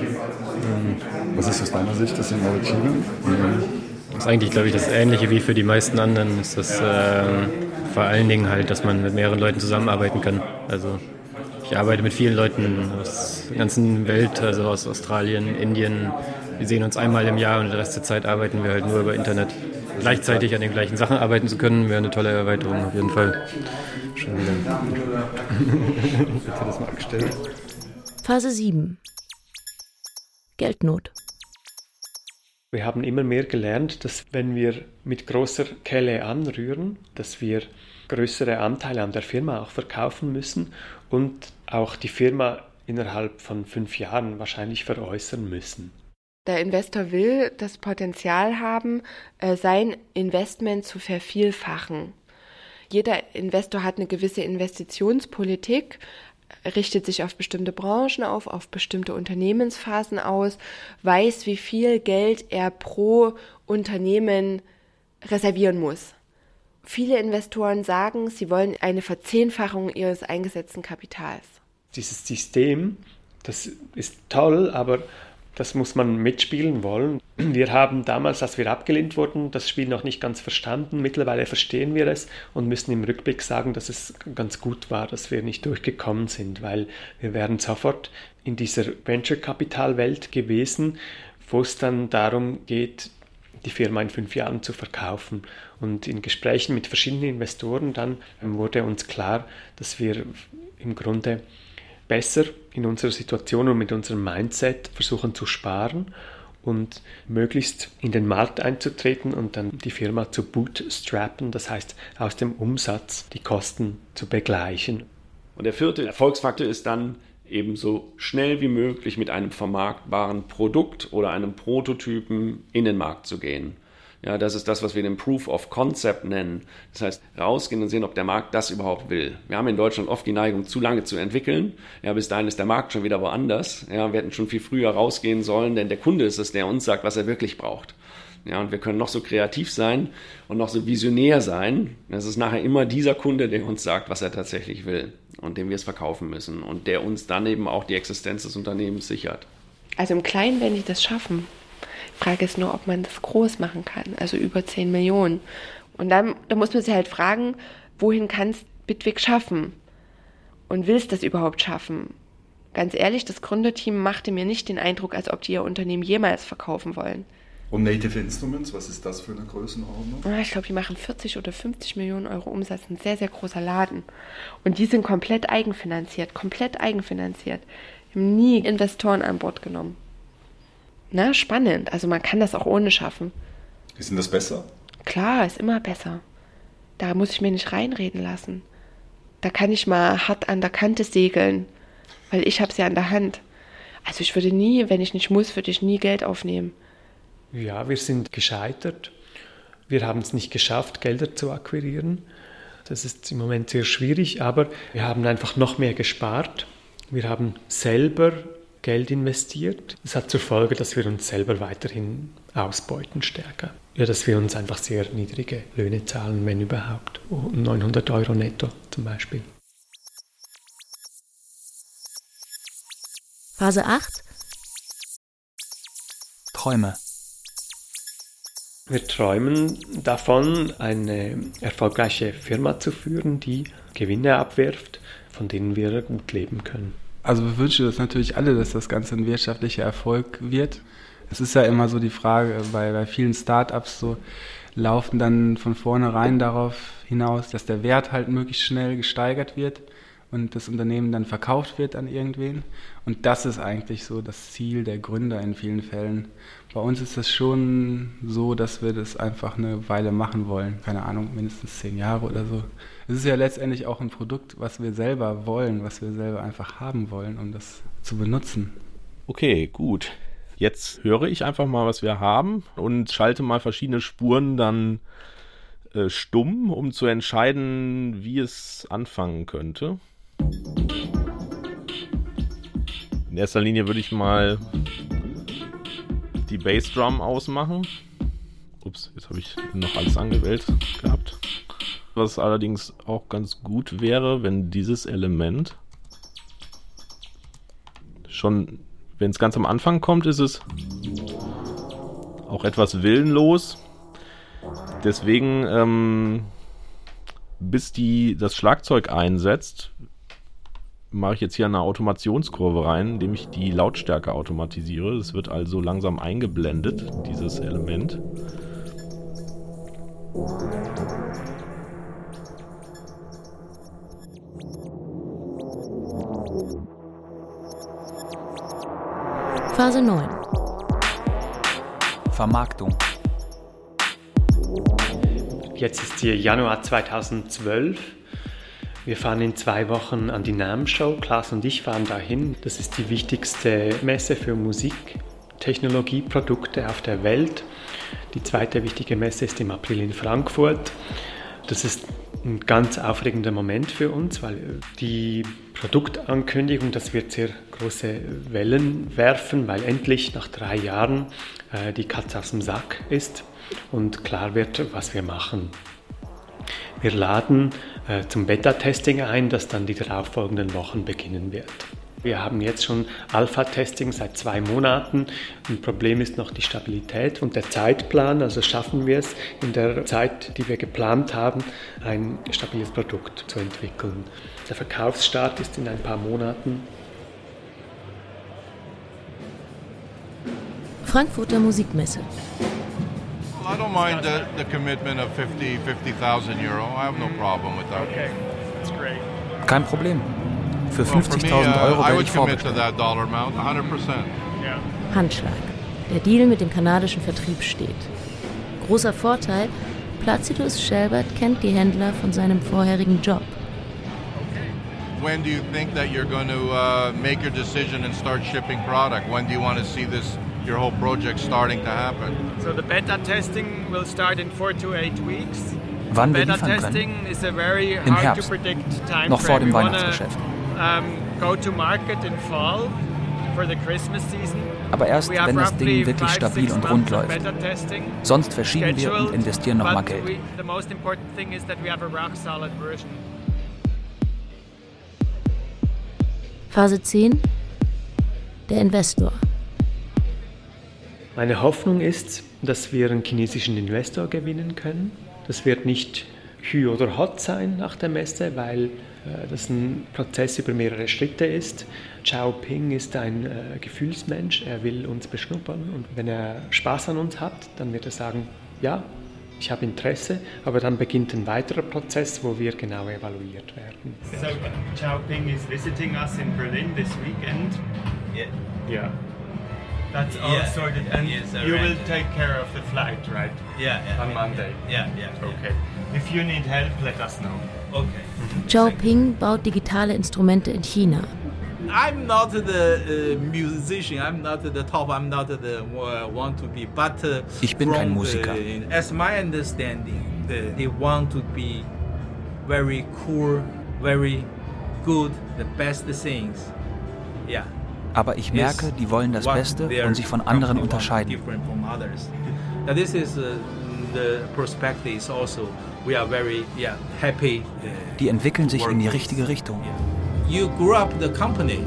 S12: Was ist aus deiner Sicht das Innovative?
S19: Das ist eigentlich, glaube ich, das Ähnliche wie für die meisten anderen. Ist das äh, vor allen Dingen halt, dass man mit mehreren Leuten zusammenarbeiten kann. Also ich arbeite mit vielen Leuten aus der ganzen Welt, also aus Australien, Indien, wir sehen uns einmal im Jahr und den Rest der Zeit arbeiten wir halt nur über Internet. Gleichzeitig an den gleichen Sachen arbeiten zu können, wäre eine tolle Erweiterung auf jeden Fall. Schön wieder.
S5: das mal gestellt. Phase 7 Geldnot.
S7: Wir haben immer mehr gelernt, dass wenn wir mit großer Kelle anrühren, dass wir größere Anteile an der Firma auch verkaufen müssen und auch die Firma innerhalb von fünf Jahren wahrscheinlich veräußern müssen.
S14: Der Investor will das Potenzial haben, äh, sein Investment zu vervielfachen. Jeder Investor hat eine gewisse Investitionspolitik, richtet sich auf bestimmte Branchen auf, auf bestimmte Unternehmensphasen aus, weiß, wie viel Geld er pro Unternehmen reservieren muss. Viele Investoren sagen, sie wollen eine Verzehnfachung ihres eingesetzten Kapitals.
S7: Dieses System, das ist toll, aber das muss man mitspielen wollen. Wir haben damals, als wir abgelehnt wurden, das Spiel noch nicht ganz verstanden. Mittlerweile verstehen wir es und müssen im Rückblick sagen, dass es ganz gut war, dass wir nicht durchgekommen sind, weil wir wären sofort in dieser Venture-Kapital-Welt gewesen, wo es dann darum geht, die Firma in fünf Jahren zu verkaufen. Und in Gesprächen mit verschiedenen Investoren dann wurde uns klar, dass wir im Grunde besser in unserer Situation und mit unserem Mindset versuchen zu sparen und möglichst in den Markt einzutreten und dann die Firma zu bootstrappen, das heißt aus dem Umsatz die Kosten zu begleichen.
S1: Und der vierte Erfolgsfaktor ist dann ebenso schnell wie möglich mit einem vermarktbaren Produkt oder einem Prototypen in den Markt zu gehen. Ja, das ist das, was wir den Proof of Concept nennen. Das heißt, rausgehen und sehen, ob der Markt das überhaupt will. Wir haben in Deutschland oft die Neigung, zu lange zu entwickeln. Ja, bis dahin ist der Markt schon wieder woanders. Ja, wir hätten schon viel früher rausgehen sollen, denn der Kunde ist es, der uns sagt, was er wirklich braucht. Ja, und wir können noch so kreativ sein und noch so visionär sein. Es ist nachher immer dieser Kunde, der uns sagt, was er tatsächlich will und dem wir es verkaufen müssen und der uns dann eben auch die Existenz des Unternehmens sichert.
S14: Also im Kleinen werden die das schaffen. Die Frage ist nur, ob man das groß machen kann, also über 10 Millionen. Und dann da muss man sich halt fragen, wohin kann es Bitwig schaffen? Und will es das überhaupt schaffen? Ganz ehrlich, das Gründerteam machte mir nicht den Eindruck, als ob die ihr Unternehmen jemals verkaufen wollen.
S12: Und Native Instruments, was ist das für eine Größenordnung?
S14: Ich glaube, die machen 40 oder 50 Millionen Euro Umsatz, ein sehr, sehr großer Laden. Und die sind komplett eigenfinanziert, komplett eigenfinanziert. Wir haben nie Investoren an Bord genommen. Na, spannend. Also man kann das auch ohne schaffen.
S12: Ist denn das besser?
S14: Klar, ist immer besser. Da muss ich mir nicht reinreden lassen. Da kann ich mal hart an der Kante segeln weil ich habe sie ja an der Hand. Also ich würde nie, wenn ich nicht muss, würde ich nie Geld aufnehmen.
S7: Ja, wir sind gescheitert. Wir haben es nicht geschafft, Gelder zu akquirieren. Das ist im Moment sehr schwierig, aber wir haben einfach noch mehr gespart. Wir haben selber Geld investiert. Das hat zur Folge, dass wir uns selber weiterhin ausbeuten stärker. Ja, dass wir uns einfach sehr niedrige Löhne zahlen, wenn überhaupt. 900 Euro netto zum Beispiel.
S5: Phase 8
S6: Träume.
S7: Wir träumen davon, eine erfolgreiche Firma zu führen, die Gewinne abwirft, von denen wir gut leben können.
S11: Also wir wünschen uns natürlich alle, dass das Ganze ein wirtschaftlicher Erfolg wird. Es ist ja immer so die Frage, bei, bei vielen Startups so laufen dann von vornherein darauf hinaus, dass der Wert halt möglichst schnell gesteigert wird und das Unternehmen dann verkauft wird an irgendwen. Und das ist eigentlich so das Ziel der Gründer in vielen Fällen. Bei uns ist es schon so, dass wir das einfach eine Weile machen wollen. Keine Ahnung, mindestens zehn Jahre oder so. Es ist ja letztendlich auch ein Produkt, was wir selber wollen, was wir selber einfach haben wollen, um das zu benutzen.
S13: Okay, gut. Jetzt höre ich einfach mal, was wir haben und schalte mal verschiedene Spuren dann äh, stumm, um zu entscheiden, wie es anfangen könnte. In erster Linie würde ich mal die Bassdrum ausmachen. Ups, jetzt habe ich noch alles angewählt gehabt. Was allerdings auch ganz gut wäre, wenn dieses Element schon, wenn es ganz am Anfang kommt, ist es auch etwas willenlos. Deswegen, ähm, bis die das Schlagzeug einsetzt, mache ich jetzt hier eine Automationskurve rein, indem ich die Lautstärke automatisiere. Es wird also langsam eingeblendet, dieses Element.
S5: Phase 9
S6: Vermarktung.
S7: Jetzt ist hier Januar 2012. Wir fahren in zwei Wochen an die NAM-Show. Klaas und ich fahren dahin. Das ist die wichtigste Messe für Musiktechnologieprodukte auf der Welt. Die zweite wichtige Messe ist im April in Frankfurt. Das ist ein ganz aufregender Moment für uns, weil die Produktankündigung, das wird sehr große Wellen werfen, weil endlich nach drei Jahren äh, die Katze aus dem Sack ist und klar wird, was wir machen. Wir laden äh, zum Beta-Testing ein, das dann die darauffolgenden Wochen beginnen wird. Wir haben jetzt schon Alpha-Testing seit zwei Monaten. Ein Problem ist noch die Stabilität und der Zeitplan. Also schaffen wir es in der Zeit, die wir geplant haben, ein stabiles Produkt zu entwickeln. Der Verkaufsstart ist in ein paar Monaten.
S5: Frankfurter Musikmesse.
S20: I don't mind the, the commitment of 50 50,000 euro. I have no problem with that. Okay,
S6: that's great. Kein Problem. Für 50.000 uh, Euro werde ich vorgestellt.
S5: Handschlag. Der Deal mit dem kanadischen Vertrieb steht. Großer Vorteil, Placidus Shelbert kennt die Händler von seinem vorherigen Job.
S20: When do you think that you're going to uh, make your decision and start shipping product? When do you want to see this your whole project starting to happen?
S21: So the beta testing will start in four to eight weeks.
S6: Wann wir liefern können? Im Herbst, noch vor dem Weihnachtsgeschäft.
S21: Um, go to market in fall
S6: Aber erst, wenn das Ding wirklich stabil und rund läuft. Sonst verschieben wir und investieren nochmal Geld.
S5: Phase 10. Der Investor.
S7: Meine Hoffnung ist, dass wir einen chinesischen Investor gewinnen können. Das wird nicht Hü oder Hot sein nach der Messe, weil das ein Prozess über mehrere Schritte ist. Chao Ping ist ein äh, Gefühlsmensch, er will uns beschnuppern und wenn er Spaß an uns hat, dann wird er sagen, ja, ich habe Interesse, aber dann beginnt ein weiterer Prozess, wo wir genau evaluiert werden.
S18: So Chao Ping is visiting us in Berlin this weekend.
S7: Yeah. Yeah.
S18: That's all
S22: Yeah.
S18: sorted, and
S22: Yes,
S18: you will take care of the flight, right?
S22: Yeah, yeah.
S18: On Monday.
S22: Yeah, yeah.
S18: Okay. If you need help, let us know.
S22: Okay.
S5: Zhao Ping baut digitale Instrumente in China.
S22: I'm not the uh, musician. I'm not the top. I'm not the uh, want to be. But uh,
S6: Ich bin kein
S22: from
S6: Musiker.
S22: The, as my understanding, the, they want to be very cool, very good, the best things. Yeah.
S6: Aber ich merke, die wollen das Beste und sich von anderen unterscheiden.
S22: Different from others. Now this is uh, the perspective. Is also we are very yeah happy. Uh,
S6: Die entwickeln sich in die richtige Richtung.
S22: You grew up the company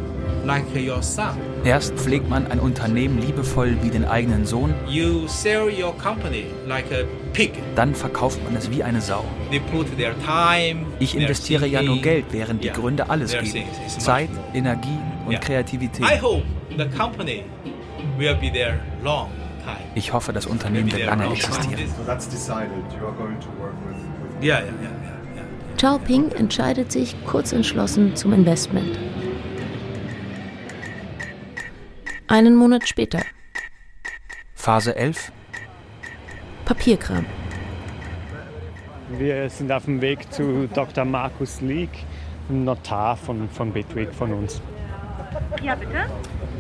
S22: like your son.
S6: Erst pflegt man ein Unternehmen liebevoll wie den eigenen Sohn,
S22: You sell your company like a pig.
S6: dann verkauft man es wie eine Sau. Ich investiere ja nur. Geld, während die
S22: Yeah,
S6: Gründer alles geben. Zeit. Energie und. Kreativität.
S22: I hope the company will be there long time.
S6: Ich hoffe, das Unternehmen wird lange existieren.
S22: Yeah, yeah, yeah, yeah.
S5: Zhao Ping entscheidet sich kurz entschlossen zum Investment. Einen Monat später.
S6: Phase 11.
S5: Papierkram.
S7: Wir sind auf dem Weg zu Dr. Markus Leek, Notar von, von Bitwig von uns.
S23: Ja, bitte?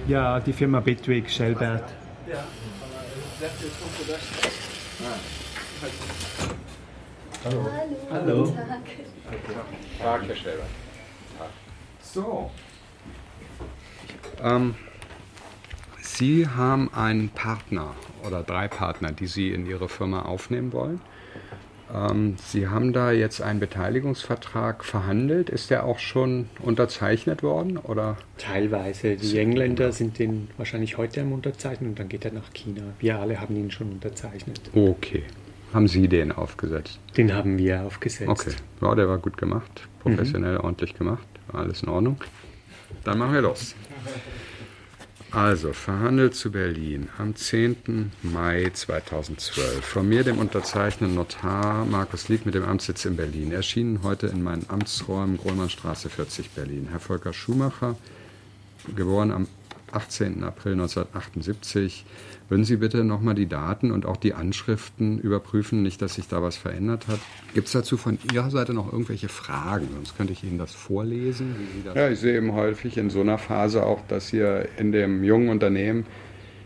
S7: Ja, die Firma Bitwig, Schellbert.
S24: Hallo.
S7: Hallo.
S25: Tag, Herr Schreber. So. Ähm, Sie haben einen Partner oder drei Partner, die Sie in Ihre Firma aufnehmen wollen. Ähm, Sie haben da jetzt einen Beteiligungsvertrag verhandelt. Ist der auch schon unterzeichnet worden? Oder?
S7: Teilweise. Die Engländer sind den wahrscheinlich heute am Unterzeichnen und dann geht er nach China. Wir alle haben ihn schon unterzeichnet.
S25: Okay. Haben Sie den aufgesetzt?
S7: Den haben wir aufgesetzt.
S25: Okay. Ja, der war gut gemacht. Professionell, ordentlich gemacht. War alles in Ordnung. Dann machen wir los. Also, verhandelt zu Berlin am 10. Mai 2012. Von mir, dem unterzeichneten Notar Markus Lieg mit dem Amtssitz in Berlin. Erschienen heute in meinen Amtsräumen Grohlmannstraße 40 Berlin. Herr Volker Schumacher, geboren am 18. April 1978. Würden Sie bitte nochmal die Daten und auch die Anschriften überprüfen, nicht, dass sich da was verändert hat? Gibt es dazu von Ihrer Seite noch irgendwelche Fragen? Sonst könnte ich Ihnen das vorlesen. Wie Sie das ja, ich sehe eben häufig in so einer Phase auch, dass hier in dem jungen Unternehmen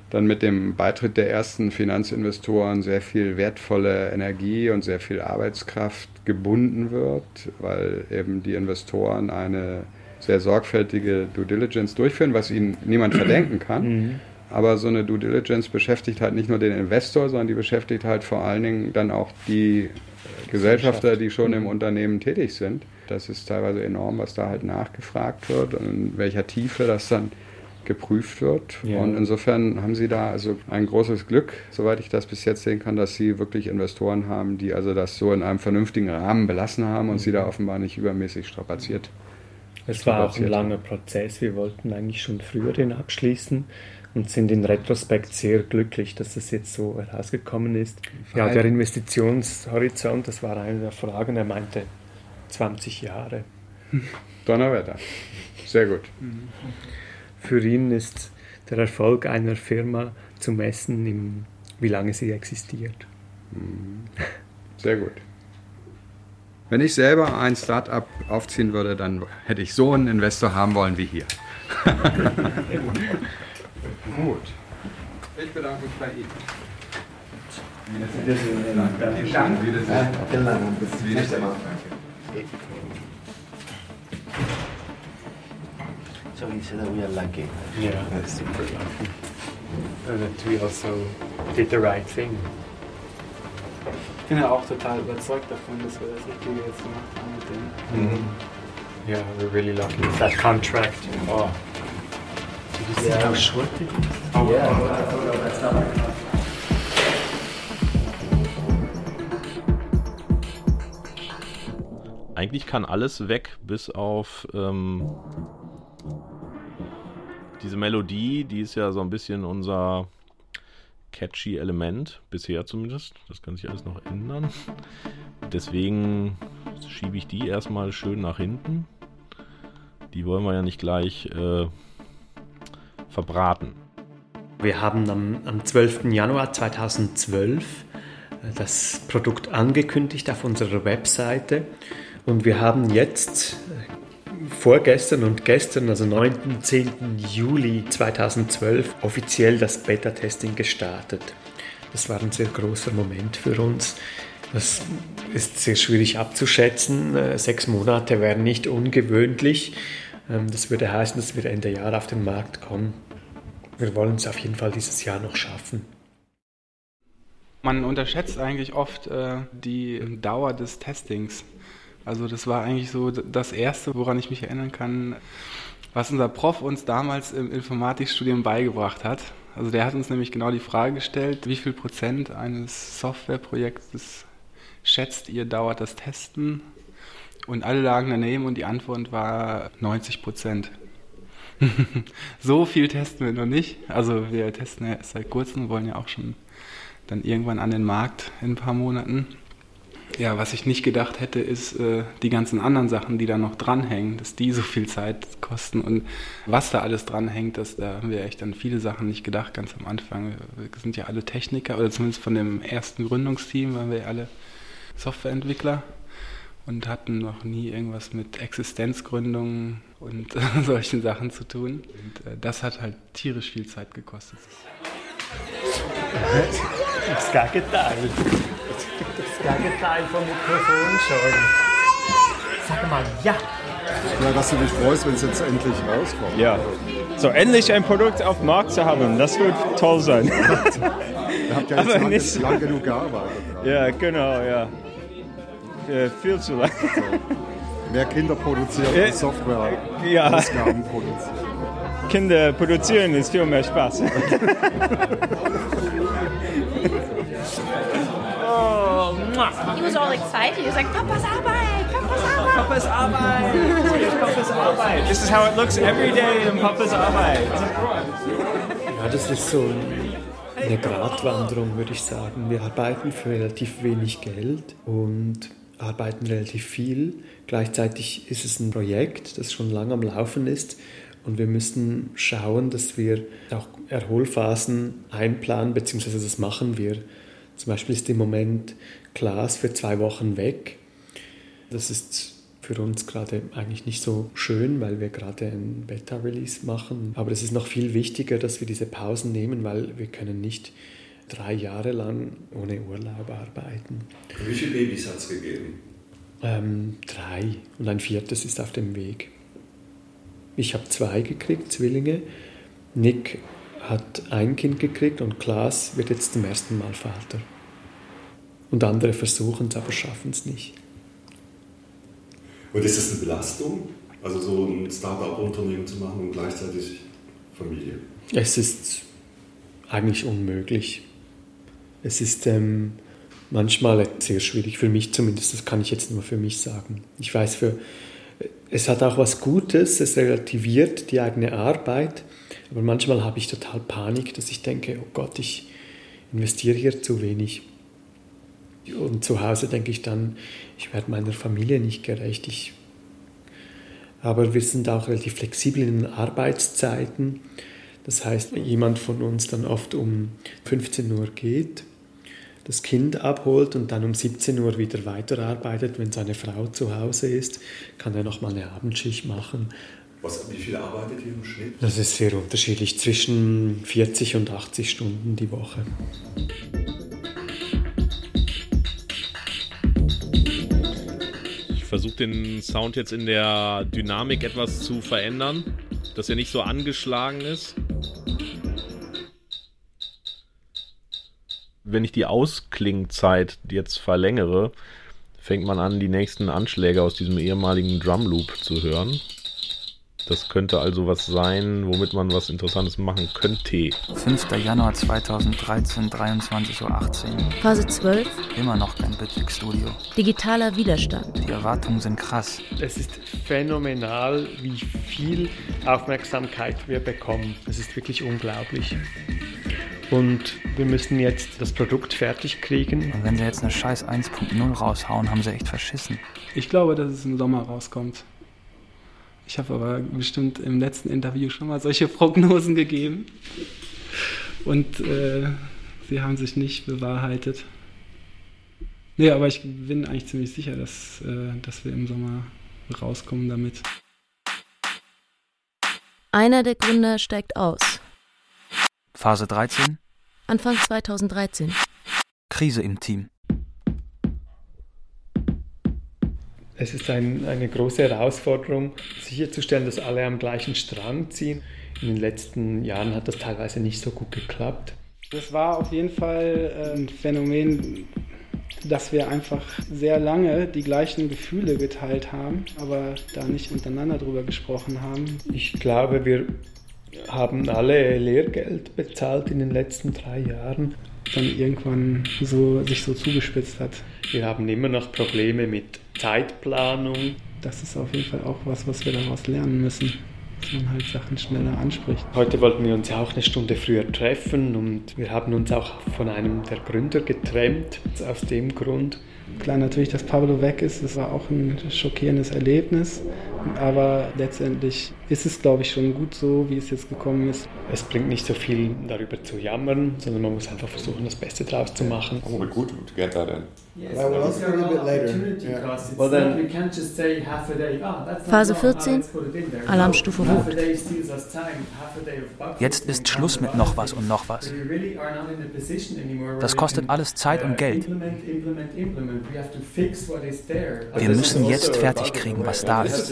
S25: dann mit dem Beitritt der ersten Finanzinvestoren sehr viel wertvolle Energie und sehr viel Arbeitskraft gebunden wird, weil eben die Investoren eine sehr sorgfältige Due Diligence durchführen, was ihnen niemand verdenken kann. Aber so eine Due Diligence beschäftigt halt nicht nur den Investor, sondern die beschäftigt halt vor allen Dingen dann auch die äh, Gesellschafter, die schon im Unternehmen tätig sind. Das ist teilweise enorm, was da halt nachgefragt wird und in welcher Tiefe das dann geprüft wird.
S7: Ja.
S25: Und insofern haben Sie da also ein großes Glück, soweit ich das bis jetzt sehen kann, dass Sie wirklich Investoren haben, die also das so in einem vernünftigen Rahmen belassen haben und Sie da offenbar nicht übermäßig strapaziert.
S7: Es war auch ein langer Prozess. Wir wollten eigentlich schon früher den abschließen und sind in Retrospekt sehr glücklich, dass das jetzt so herausgekommen ist. Ja, der Investitionshorizont, das war eine der Fragen. Er meinte 20 Jahre.
S25: Donnerwetter. Sehr gut.
S7: Für ihn ist der Erfolg einer Firma zu messen, im, wie lange sie existiert.
S25: Sehr gut. Wenn ich selber ein Start-up aufziehen würde, dann hätte ich so einen Investor haben wollen wie hier. gut. Ich bedanke mich bei Ihnen. Vielen Dank.
S8: Vielen Dank. Bis
S25: Wiedersehen.
S8: nächste Mal. So he said that we are lucky.
S7: Yeah, that's super lucky. And that we also did the right thing.
S11: Ich bin ja auch total überzeugt davon, dass wir das Richtige jetzt gemacht haben mit dem.
S7: Mhm. Yeah, we're really lucky with that contract. Oh.
S8: Yeah.
S7: how short it is?
S8: Oh, yeah.
S7: oh, that's not enough.
S13: Eigentlich kann alles weg, bis auf ähm, diese Melodie, die ist ja so ein bisschen unser catchy Element, bisher zumindest. Das kann sich alles noch ändern. Deswegen schiebe ich die erstmal schön nach hinten. Die wollen wir ja nicht gleich äh, verbraten.
S7: Wir haben am, am 12. Januar 2012 äh, das Produkt angekündigt auf unserer Webseite und wir haben jetzt äh, vorgestern und gestern, also 9. und 10. Juli 2012, offiziell das Beta-Testing gestartet. Das war ein sehr großer Moment für uns. Das ist sehr schwierig abzuschätzen. Äh, Sechs Monate wären nicht ungewöhnlich. Ähm, Das würde heißen, dass wir Ende Jahr auf den Markt kommen. Wir wollen es auf jeden Fall dieses Jahr noch schaffen.
S11: Man unterschätzt eigentlich oft äh, die Dauer des Testings. Also das war eigentlich so das Erste, woran ich mich erinnern kann, was unser Prof uns damals im Informatikstudium beigebracht hat. Also der hat uns nämlich genau die Frage gestellt, wie viel Prozent eines Softwareprojektes schätzt ihr dauert das Testen? Und alle lagen daneben und die Antwort war 90 Prozent. so viel testen wir noch nicht. Also wir testen ja seit kurzem, wollen ja auch schon dann irgendwann an den Markt in ein paar Monaten. Ja, was ich nicht gedacht hätte, ist äh, die ganzen anderen Sachen, die da noch dranhängen, dass die so viel Zeit kosten und was da alles dranhängt, das, da haben wir echt an viele Sachen nicht gedacht, ganz am Anfang. Wir sind ja alle Techniker, oder zumindest von dem ersten Gründungsteam waren wir ja alle Softwareentwickler und hatten noch nie irgendwas mit Existenzgründung und solchen Sachen zu tun. Und äh, das hat halt tierisch viel Zeit gekostet.
S7: Das Gegenteil. Das Gegenteil vom Mikrofon schon. Sag mal, ja.
S26: Ja, dass du dich freust, wenn es jetzt endlich rauskommt.
S18: Ja. So, endlich ein Produkt auf dem Markt zu haben, das wird toll sein.
S26: Ihr habt ja jetzt
S18: Aber
S26: lang,
S18: nicht-
S26: lang genug gearbeitet.
S18: Ja, genau, ja. Äh, Viel zu lang.
S26: Mehr Kinder produzieren
S18: Äh,
S26: als Software.
S18: ja.
S26: Ausgaben produzieren.
S18: Kinder produzieren ist viel mehr Spaß.
S27: Oh, he was all excited. He was like, Papa's Arbeit, Papa's Arbeit.
S18: Papa's Arbeit. Papa's Arbeit. This is how it looks every day in Papa's Arbeit.
S7: Ja, das ist so ein- eine Gratwanderung, würde ich sagen. Wir arbeiten für relativ wenig Geld und arbeiten relativ viel. Gleichzeitig ist es ein Projekt, das schon lange am Laufen ist. Und wir müssen schauen, dass wir auch Erholphasen einplanen, beziehungsweise das machen wir. Zum Beispiel ist im Moment Klaas für zwei Wochen weg. Das ist für uns gerade eigentlich nicht so schön, weil wir gerade ein Beta-Release machen. Aber es ist noch viel wichtiger, dass wir diese Pausen nehmen, weil wir können nicht drei Jahre lang ohne Urlaub arbeiten.
S12: Wie viele Babys hat es gegeben?
S7: Ähm, drei und ein viertes ist auf dem Weg. Ich habe zwei gekriegt, Zwillinge. Nick hat ein Kind gekriegt und Klaas wird jetzt zum ersten Mal Vater. Und andere versuchen es, aber schaffen es nicht.
S12: Und ist das eine Belastung? Also so ein Start-up-Unternehmen zu machen und gleichzeitig Familie?
S7: Es ist eigentlich unmöglich. Es ist ähm, manchmal sehr schwierig, für mich zumindest, das kann ich jetzt nur für mich sagen. Ich weiß, für, es hat auch was Gutes, es relativiert die eigene Arbeit, aber manchmal habe ich total Panik, dass ich denke, oh Gott, ich investiere hier zu wenig. Und zu Hause denke ich dann, ich werde meiner Familie nicht gerecht. Ich, aber wir sind auch relativ flexibel in den Arbeitszeiten. Das heißt, jemand von uns dann oft um 15 Uhr geht, das Kind abholt und dann um 17 Uhr wieder weiterarbeitet. Wenn seine Frau zu Hause ist, kann er nochmal eine Abendschicht machen.
S12: Was, wie viel arbeitet ihr im Schnitt?
S7: Das ist sehr unterschiedlich, zwischen 40 und 80 Stunden die Woche.
S13: Ich versuche den Sound jetzt in der Dynamik etwas zu verändern. dass er nicht so angeschlagen ist. Wenn ich die Ausklingzeit jetzt verlängere, fängt man an, die nächsten Anschläge aus diesem ehemaligen Drumloop zu hören. Das könnte also was sein, womit man was Interessantes machen könnte.
S6: 5. Januar 2013, 23.18 Uhr.
S5: Phase 12.
S6: Immer noch kein Bitwig-Studio.
S5: Digitaler Widerstand.
S6: Die Erwartungen sind krass.
S7: Es ist phänomenal, wie viel Aufmerksamkeit wir bekommen. Es ist wirklich unglaublich. Und wir müssen jetzt das Produkt fertig kriegen.
S6: Und wenn sie jetzt eine scheiß 1.0 raushauen, haben sie echt verschissen.
S11: Ich glaube, dass es im Sommer rauskommt. Ich habe aber bestimmt im letzten Interview schon mal solche Prognosen gegeben. Und äh, sie haben sich nicht bewahrheitet. Nee, aber ich bin eigentlich ziemlich sicher, dass, äh, dass wir im Sommer rauskommen damit.
S5: Einer der Gründer steigt aus.
S6: Phase 13?
S5: Anfang 2013.
S6: Krise im Team.
S7: Es ist ein, eine große Herausforderung, sicherzustellen, dass alle am gleichen Strang ziehen. In den letzten Jahren hat das teilweise nicht so gut geklappt.
S11: Das war auf jeden Fall ein Phänomen, dass wir einfach sehr lange die gleichen Gefühle geteilt haben, aber da nicht untereinander drüber gesprochen haben.
S7: Ich glaube, wir haben alle Lehrgeld bezahlt in den letzten drei Jahren.
S11: Dann irgendwann so, sich so zugespitzt hat.
S7: Wir haben immer noch Probleme mit Zeitplanung.
S11: Das ist auf jeden Fall auch was, was wir daraus lernen müssen. Dass man halt Sachen schneller anspricht.
S7: Heute wollten wir uns ja auch eine Stunde früher treffen und wir haben uns auch von einem der Gründer getrennt, aus dem Grund.
S11: Klar, natürlich, dass Pablo weg ist, das war auch ein schockierendes Erlebnis. Aber letztendlich ist es, glaube ich, schon gut so, wie es jetzt gekommen ist.
S7: Es bringt nicht so viel darüber zu jammern, sondern man muss einfach versuchen, das Beste draus zu machen.
S18: Good to get that in.
S5: Phase 14, Alarmstufe Rot.
S6: Jetzt ist Schluss mit noch was und noch was. Das kostet alles Zeit und Geld. Wir müssen jetzt fertig kriegen, was da ist.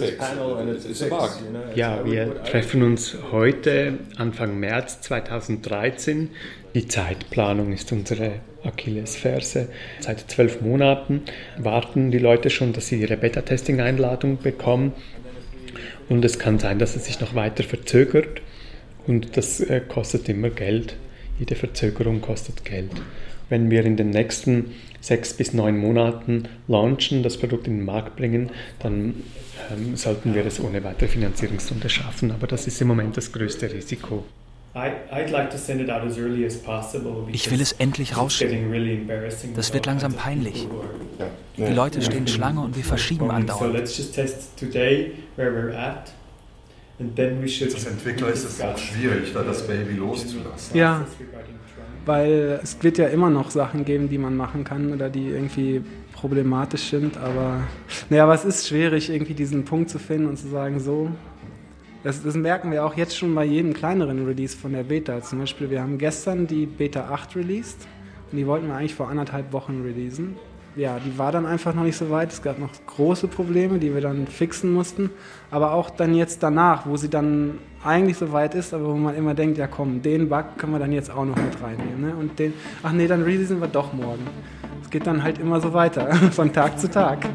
S7: Ja, wir treffen uns heute, Anfang März 2013. Die Zeitplanung ist unsere Achillesferse. Seit zwölf Monaten warten die Leute schon, dass sie ihre Beta-Testing-Einladung bekommen. Und es kann sein, dass es sich noch weiter verzögert. Und das äh, kostet immer Geld. Jede Verzögerung kostet Geld. Wenn wir in den nächsten sechs bis neun Monaten launchen, das Produkt in den Markt bringen, dann ähm, sollten wir es ohne weitere Finanzierungsrunde schaffen. Aber das ist im Moment das größte Risiko.
S6: Ich will es endlich rausschicken. Das wird langsam peinlich. Die Leute stehen Schlange und wir verschieben andauernd.
S18: Als Entwickler ist es auch schwierig, da das Baby loszulassen.
S11: Ja, weil es wird ja immer noch Sachen geben, die man machen kann oder die irgendwie problematisch sind, aber naja, aber es ist schwierig, irgendwie diesen Punkt zu finden und zu sagen, so, das, das, merken wir auch jetzt schon bei jedem kleineren Release von der Beta. Zum Beispiel, wir haben gestern die Beta 8 released und die wollten wir eigentlich vor anderthalb Wochen releasen. Ja, die war dann einfach noch nicht so weit. Es gab noch große Probleme, die wir dann fixen mussten. Aber auch dann jetzt danach, wo sie dann eigentlich so weit ist, aber wo man immer denkt, ja komm, den Bug können wir dann jetzt auch noch mit reinnehmen. Ne? Und den, ach nee, dann releasen wir doch morgen. Es geht dann halt immer so weiter, von Tag zu Tag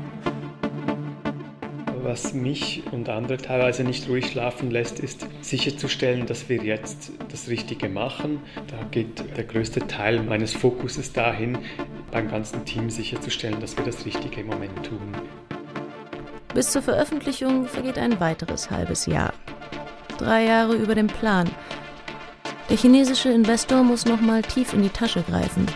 S7: was mich und andere teilweise nicht ruhig schlafen lässt, ist sicherzustellen, dass wir jetzt das Richtige machen. Da geht der größte Teil meines Fokuses dahin, beim ganzen Team sicherzustellen, dass wir das Richtige im Moment tun.
S5: Bis zur Veröffentlichung vergeht ein weiteres halbes Jahr. Drei Jahre über dem Plan. Der chinesische Investor muss nochmal tief in die Tasche greifen.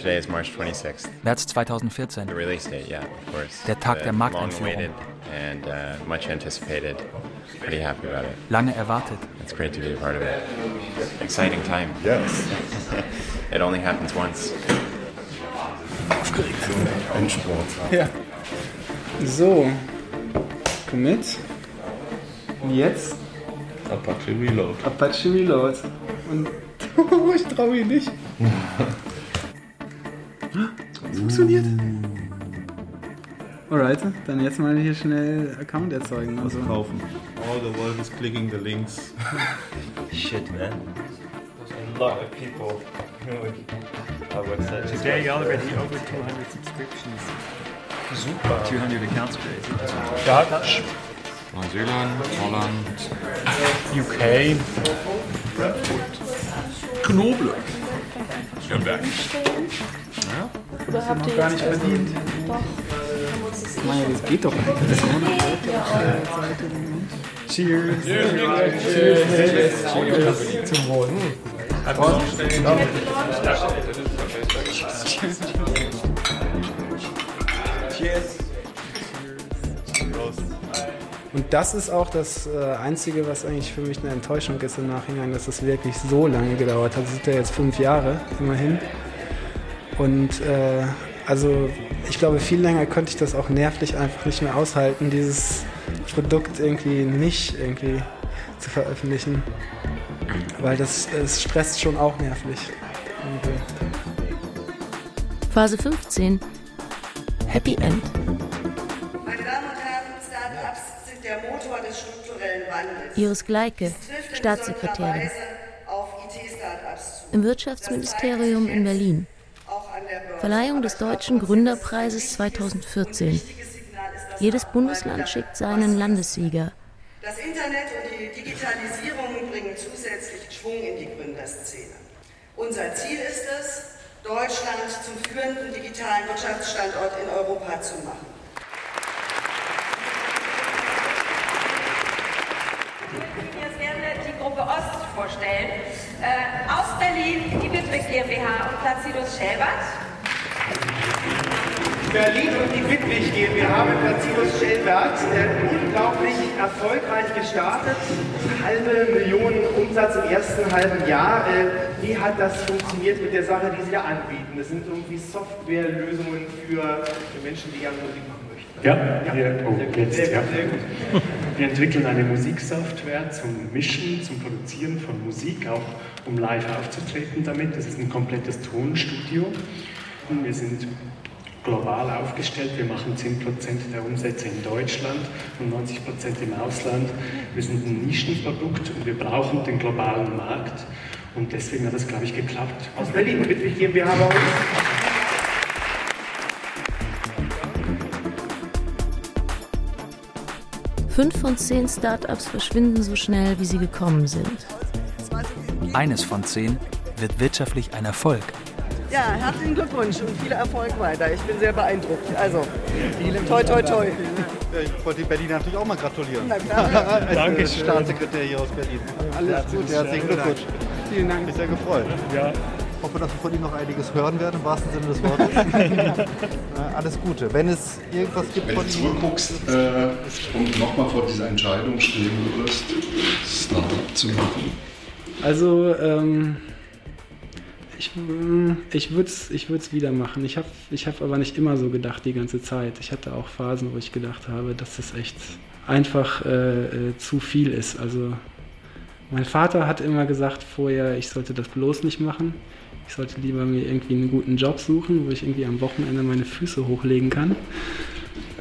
S28: Today is March 26th.
S6: März 2014.
S28: The release date, yeah, of course.
S6: Der Tag
S28: the
S6: der Markteinführung.
S28: And uh, much anticipated. Pretty happy about it.
S6: Lange erwartet.
S28: It's great to be a part of it. Exciting time.
S18: Yes.
S28: it only happens once.
S11: Aufgeregt.
S18: Endspurt.
S11: Ja. So. Komm mit. Und jetzt?
S18: Apache Reload.
S11: Apache Reload. Und ich traue mich nicht. Das funktioniert. Alright, dann jetzt mal hier schnell Account erzeugen.
S18: Also kaufen.
S22: All the world is clicking the links.
S29: Shit, man. There's a lot of people our website.
S18: Today already over 200 subscriptions.
S29: Super.
S18: 200 accounts created.
S29: Dutch.
S17: Neuseeland, Holland,
S18: UK.
S17: Knoblauch. Nürnberg.
S11: Ja?
S16: Oder habt ihr
S11: gar nicht verdient.
S16: Doch.
S11: Das geht doch eigentlich.
S18: Cheers.
S11: Cheers.
S18: Cheers.
S11: Cheers.
S18: Cheers. Zum Wohl.
S11: Cheers. Und das ist auch das äh, Einzige, was eigentlich für mich eine Enttäuschung ist im Nachhinein, dass es wirklich so lange gedauert hat. Das sind ja jetzt fünf Jahre immerhin. Und äh, also ich glaube, viel länger könnte ich das auch nervlich einfach nicht mehr aushalten, dieses Produkt irgendwie nicht irgendwie zu veröffentlichen. Weil das, es stresst schon auch nervlich. Irgendwie.
S5: Phase 15 Happy End.
S30: Meine Damen und Herren, Start-ups sind der Motor des strukturellen Wandels.
S5: Iris Gleike, Staatssekretärin im Wirtschaftsministerium in Berlin. Verleihung des Deutschen Gründerpreises 2014. Jedes Bundesland schickt seinen Landessieger.
S30: Das Internet und die Digitalisierung bringen zusätzlich Schwung in die Gründerszene. Unser Ziel ist es, Deutschland zum führenden digitalen Wirtschaftsstandort in Europa zu machen.
S16: Jetzt werden wir die Gruppe Ost vorstellen. Äh, aus Berlin die Bitwig GmbH und Placidus Schelbert.
S31: Berlin und die Wittwig GmbH mit Placidus Schellbert äh, unglaublich erfolgreich gestartet. Halbe Million Umsatz im ersten halben Jahr. Äh, wie hat das funktioniert mit der Sache, die Sie da anbieten? Das sind irgendwie Softwarelösungen für, für Menschen, die gerne Musik machen möchten.
S7: Ja, wir, oh, jetzt,
S31: Sehr
S7: ja.
S31: gut, sehr gut.
S7: wir entwickeln eine Musiksoftware zum Mischen, zum Produzieren von Musik, auch um live aufzutreten damit. Das ist ein komplettes Tonstudio. Und wir sind global aufgestellt. Wir machen 10% der Umsätze in Deutschland und 90% im Ausland. Wir sind ein Nischenprodukt und wir brauchen den globalen Markt. Und deswegen hat das, glaube ich, geklappt.
S31: Aus Berlin, Wittwig GmbH bei uns.
S5: Fünf von zehn Startups verschwinden so schnell, wie sie gekommen sind.
S6: Eines von zehn wird wirtschaftlich ein Erfolg.
S30: Ja, herzlichen Glückwunsch und viel Erfolg weiter. Ich bin sehr beeindruckt. Also, toi, toi, toi.
S32: Ich wollte Berlin natürlich auch mal gratulieren.
S30: Na klar.
S32: Als Danke schön. Staatssekretär hier aus Berlin. Alles Gute, herzlichen Glückwunsch.
S11: Vielen Dank.
S32: Mich sehr gefreut.
S7: Ja.
S32: Ich hoffe, dass wir von Ihnen noch einiges hören werden, im wahrsten Sinne des Wortes. Alles Gute. Wenn es irgendwas gibt
S12: Wenn
S32: von
S12: du
S32: Ihnen...
S12: zurückguckst äh, und nochmal vor dieser Entscheidung stehen würdest, Startup zu machen,
S11: Also, ähm, ich, mm, ich würde es ich wieder machen. Ich habe ich hab aber nicht immer so gedacht die ganze Zeit. Ich hatte auch Phasen, wo ich gedacht habe, dass das echt einfach äh, äh, zu viel ist. Also, mein Vater hat immer gesagt vorher, ich sollte das bloß nicht machen. Ich sollte lieber mir irgendwie einen guten Job suchen, wo ich irgendwie am Wochenende meine Füße hochlegen kann.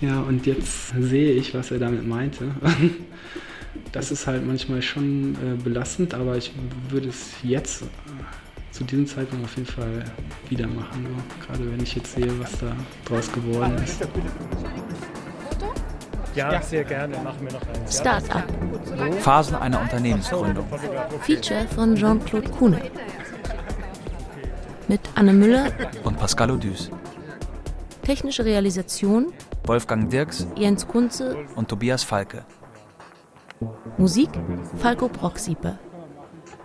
S11: Ja, und jetzt sehe ich, was er damit meinte. Das ist halt manchmal schon äh, belastend, aber ich würde es jetzt zu diesem Zeitpunkt auf jeden Fall wieder machen. So. Gerade wenn ich jetzt sehe, was da draus geworden ist.
S18: Ja, sehr gerne. Machen wir noch eins.
S5: Startup.
S6: Phasen einer Unternehmensgründung.
S5: Feature von Jean-Claude Kuhne. Mit Anne Müller,
S6: Und Pascal Odüs,
S5: technische Realisation
S6: Wolfgang Dirks
S5: Jens Kunze,
S6: und Tobias Falke.
S5: Musik Falco Brocksieper.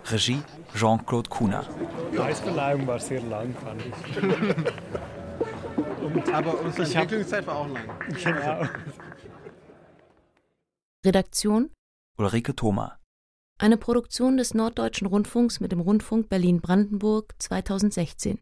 S6: Regie Jean-Claude Kuhner.
S18: Die Preisverleihung war sehr lang, fand ich.
S32: Aber unsere
S18: Ich
S32: Entwicklungszeit war auch lang.
S18: Genau.
S5: Redaktion
S6: Ulrike Thoma.
S5: eine Produktion des Norddeutschen Rundfunks mit dem Rundfunk Berlin-Brandenburg 2016.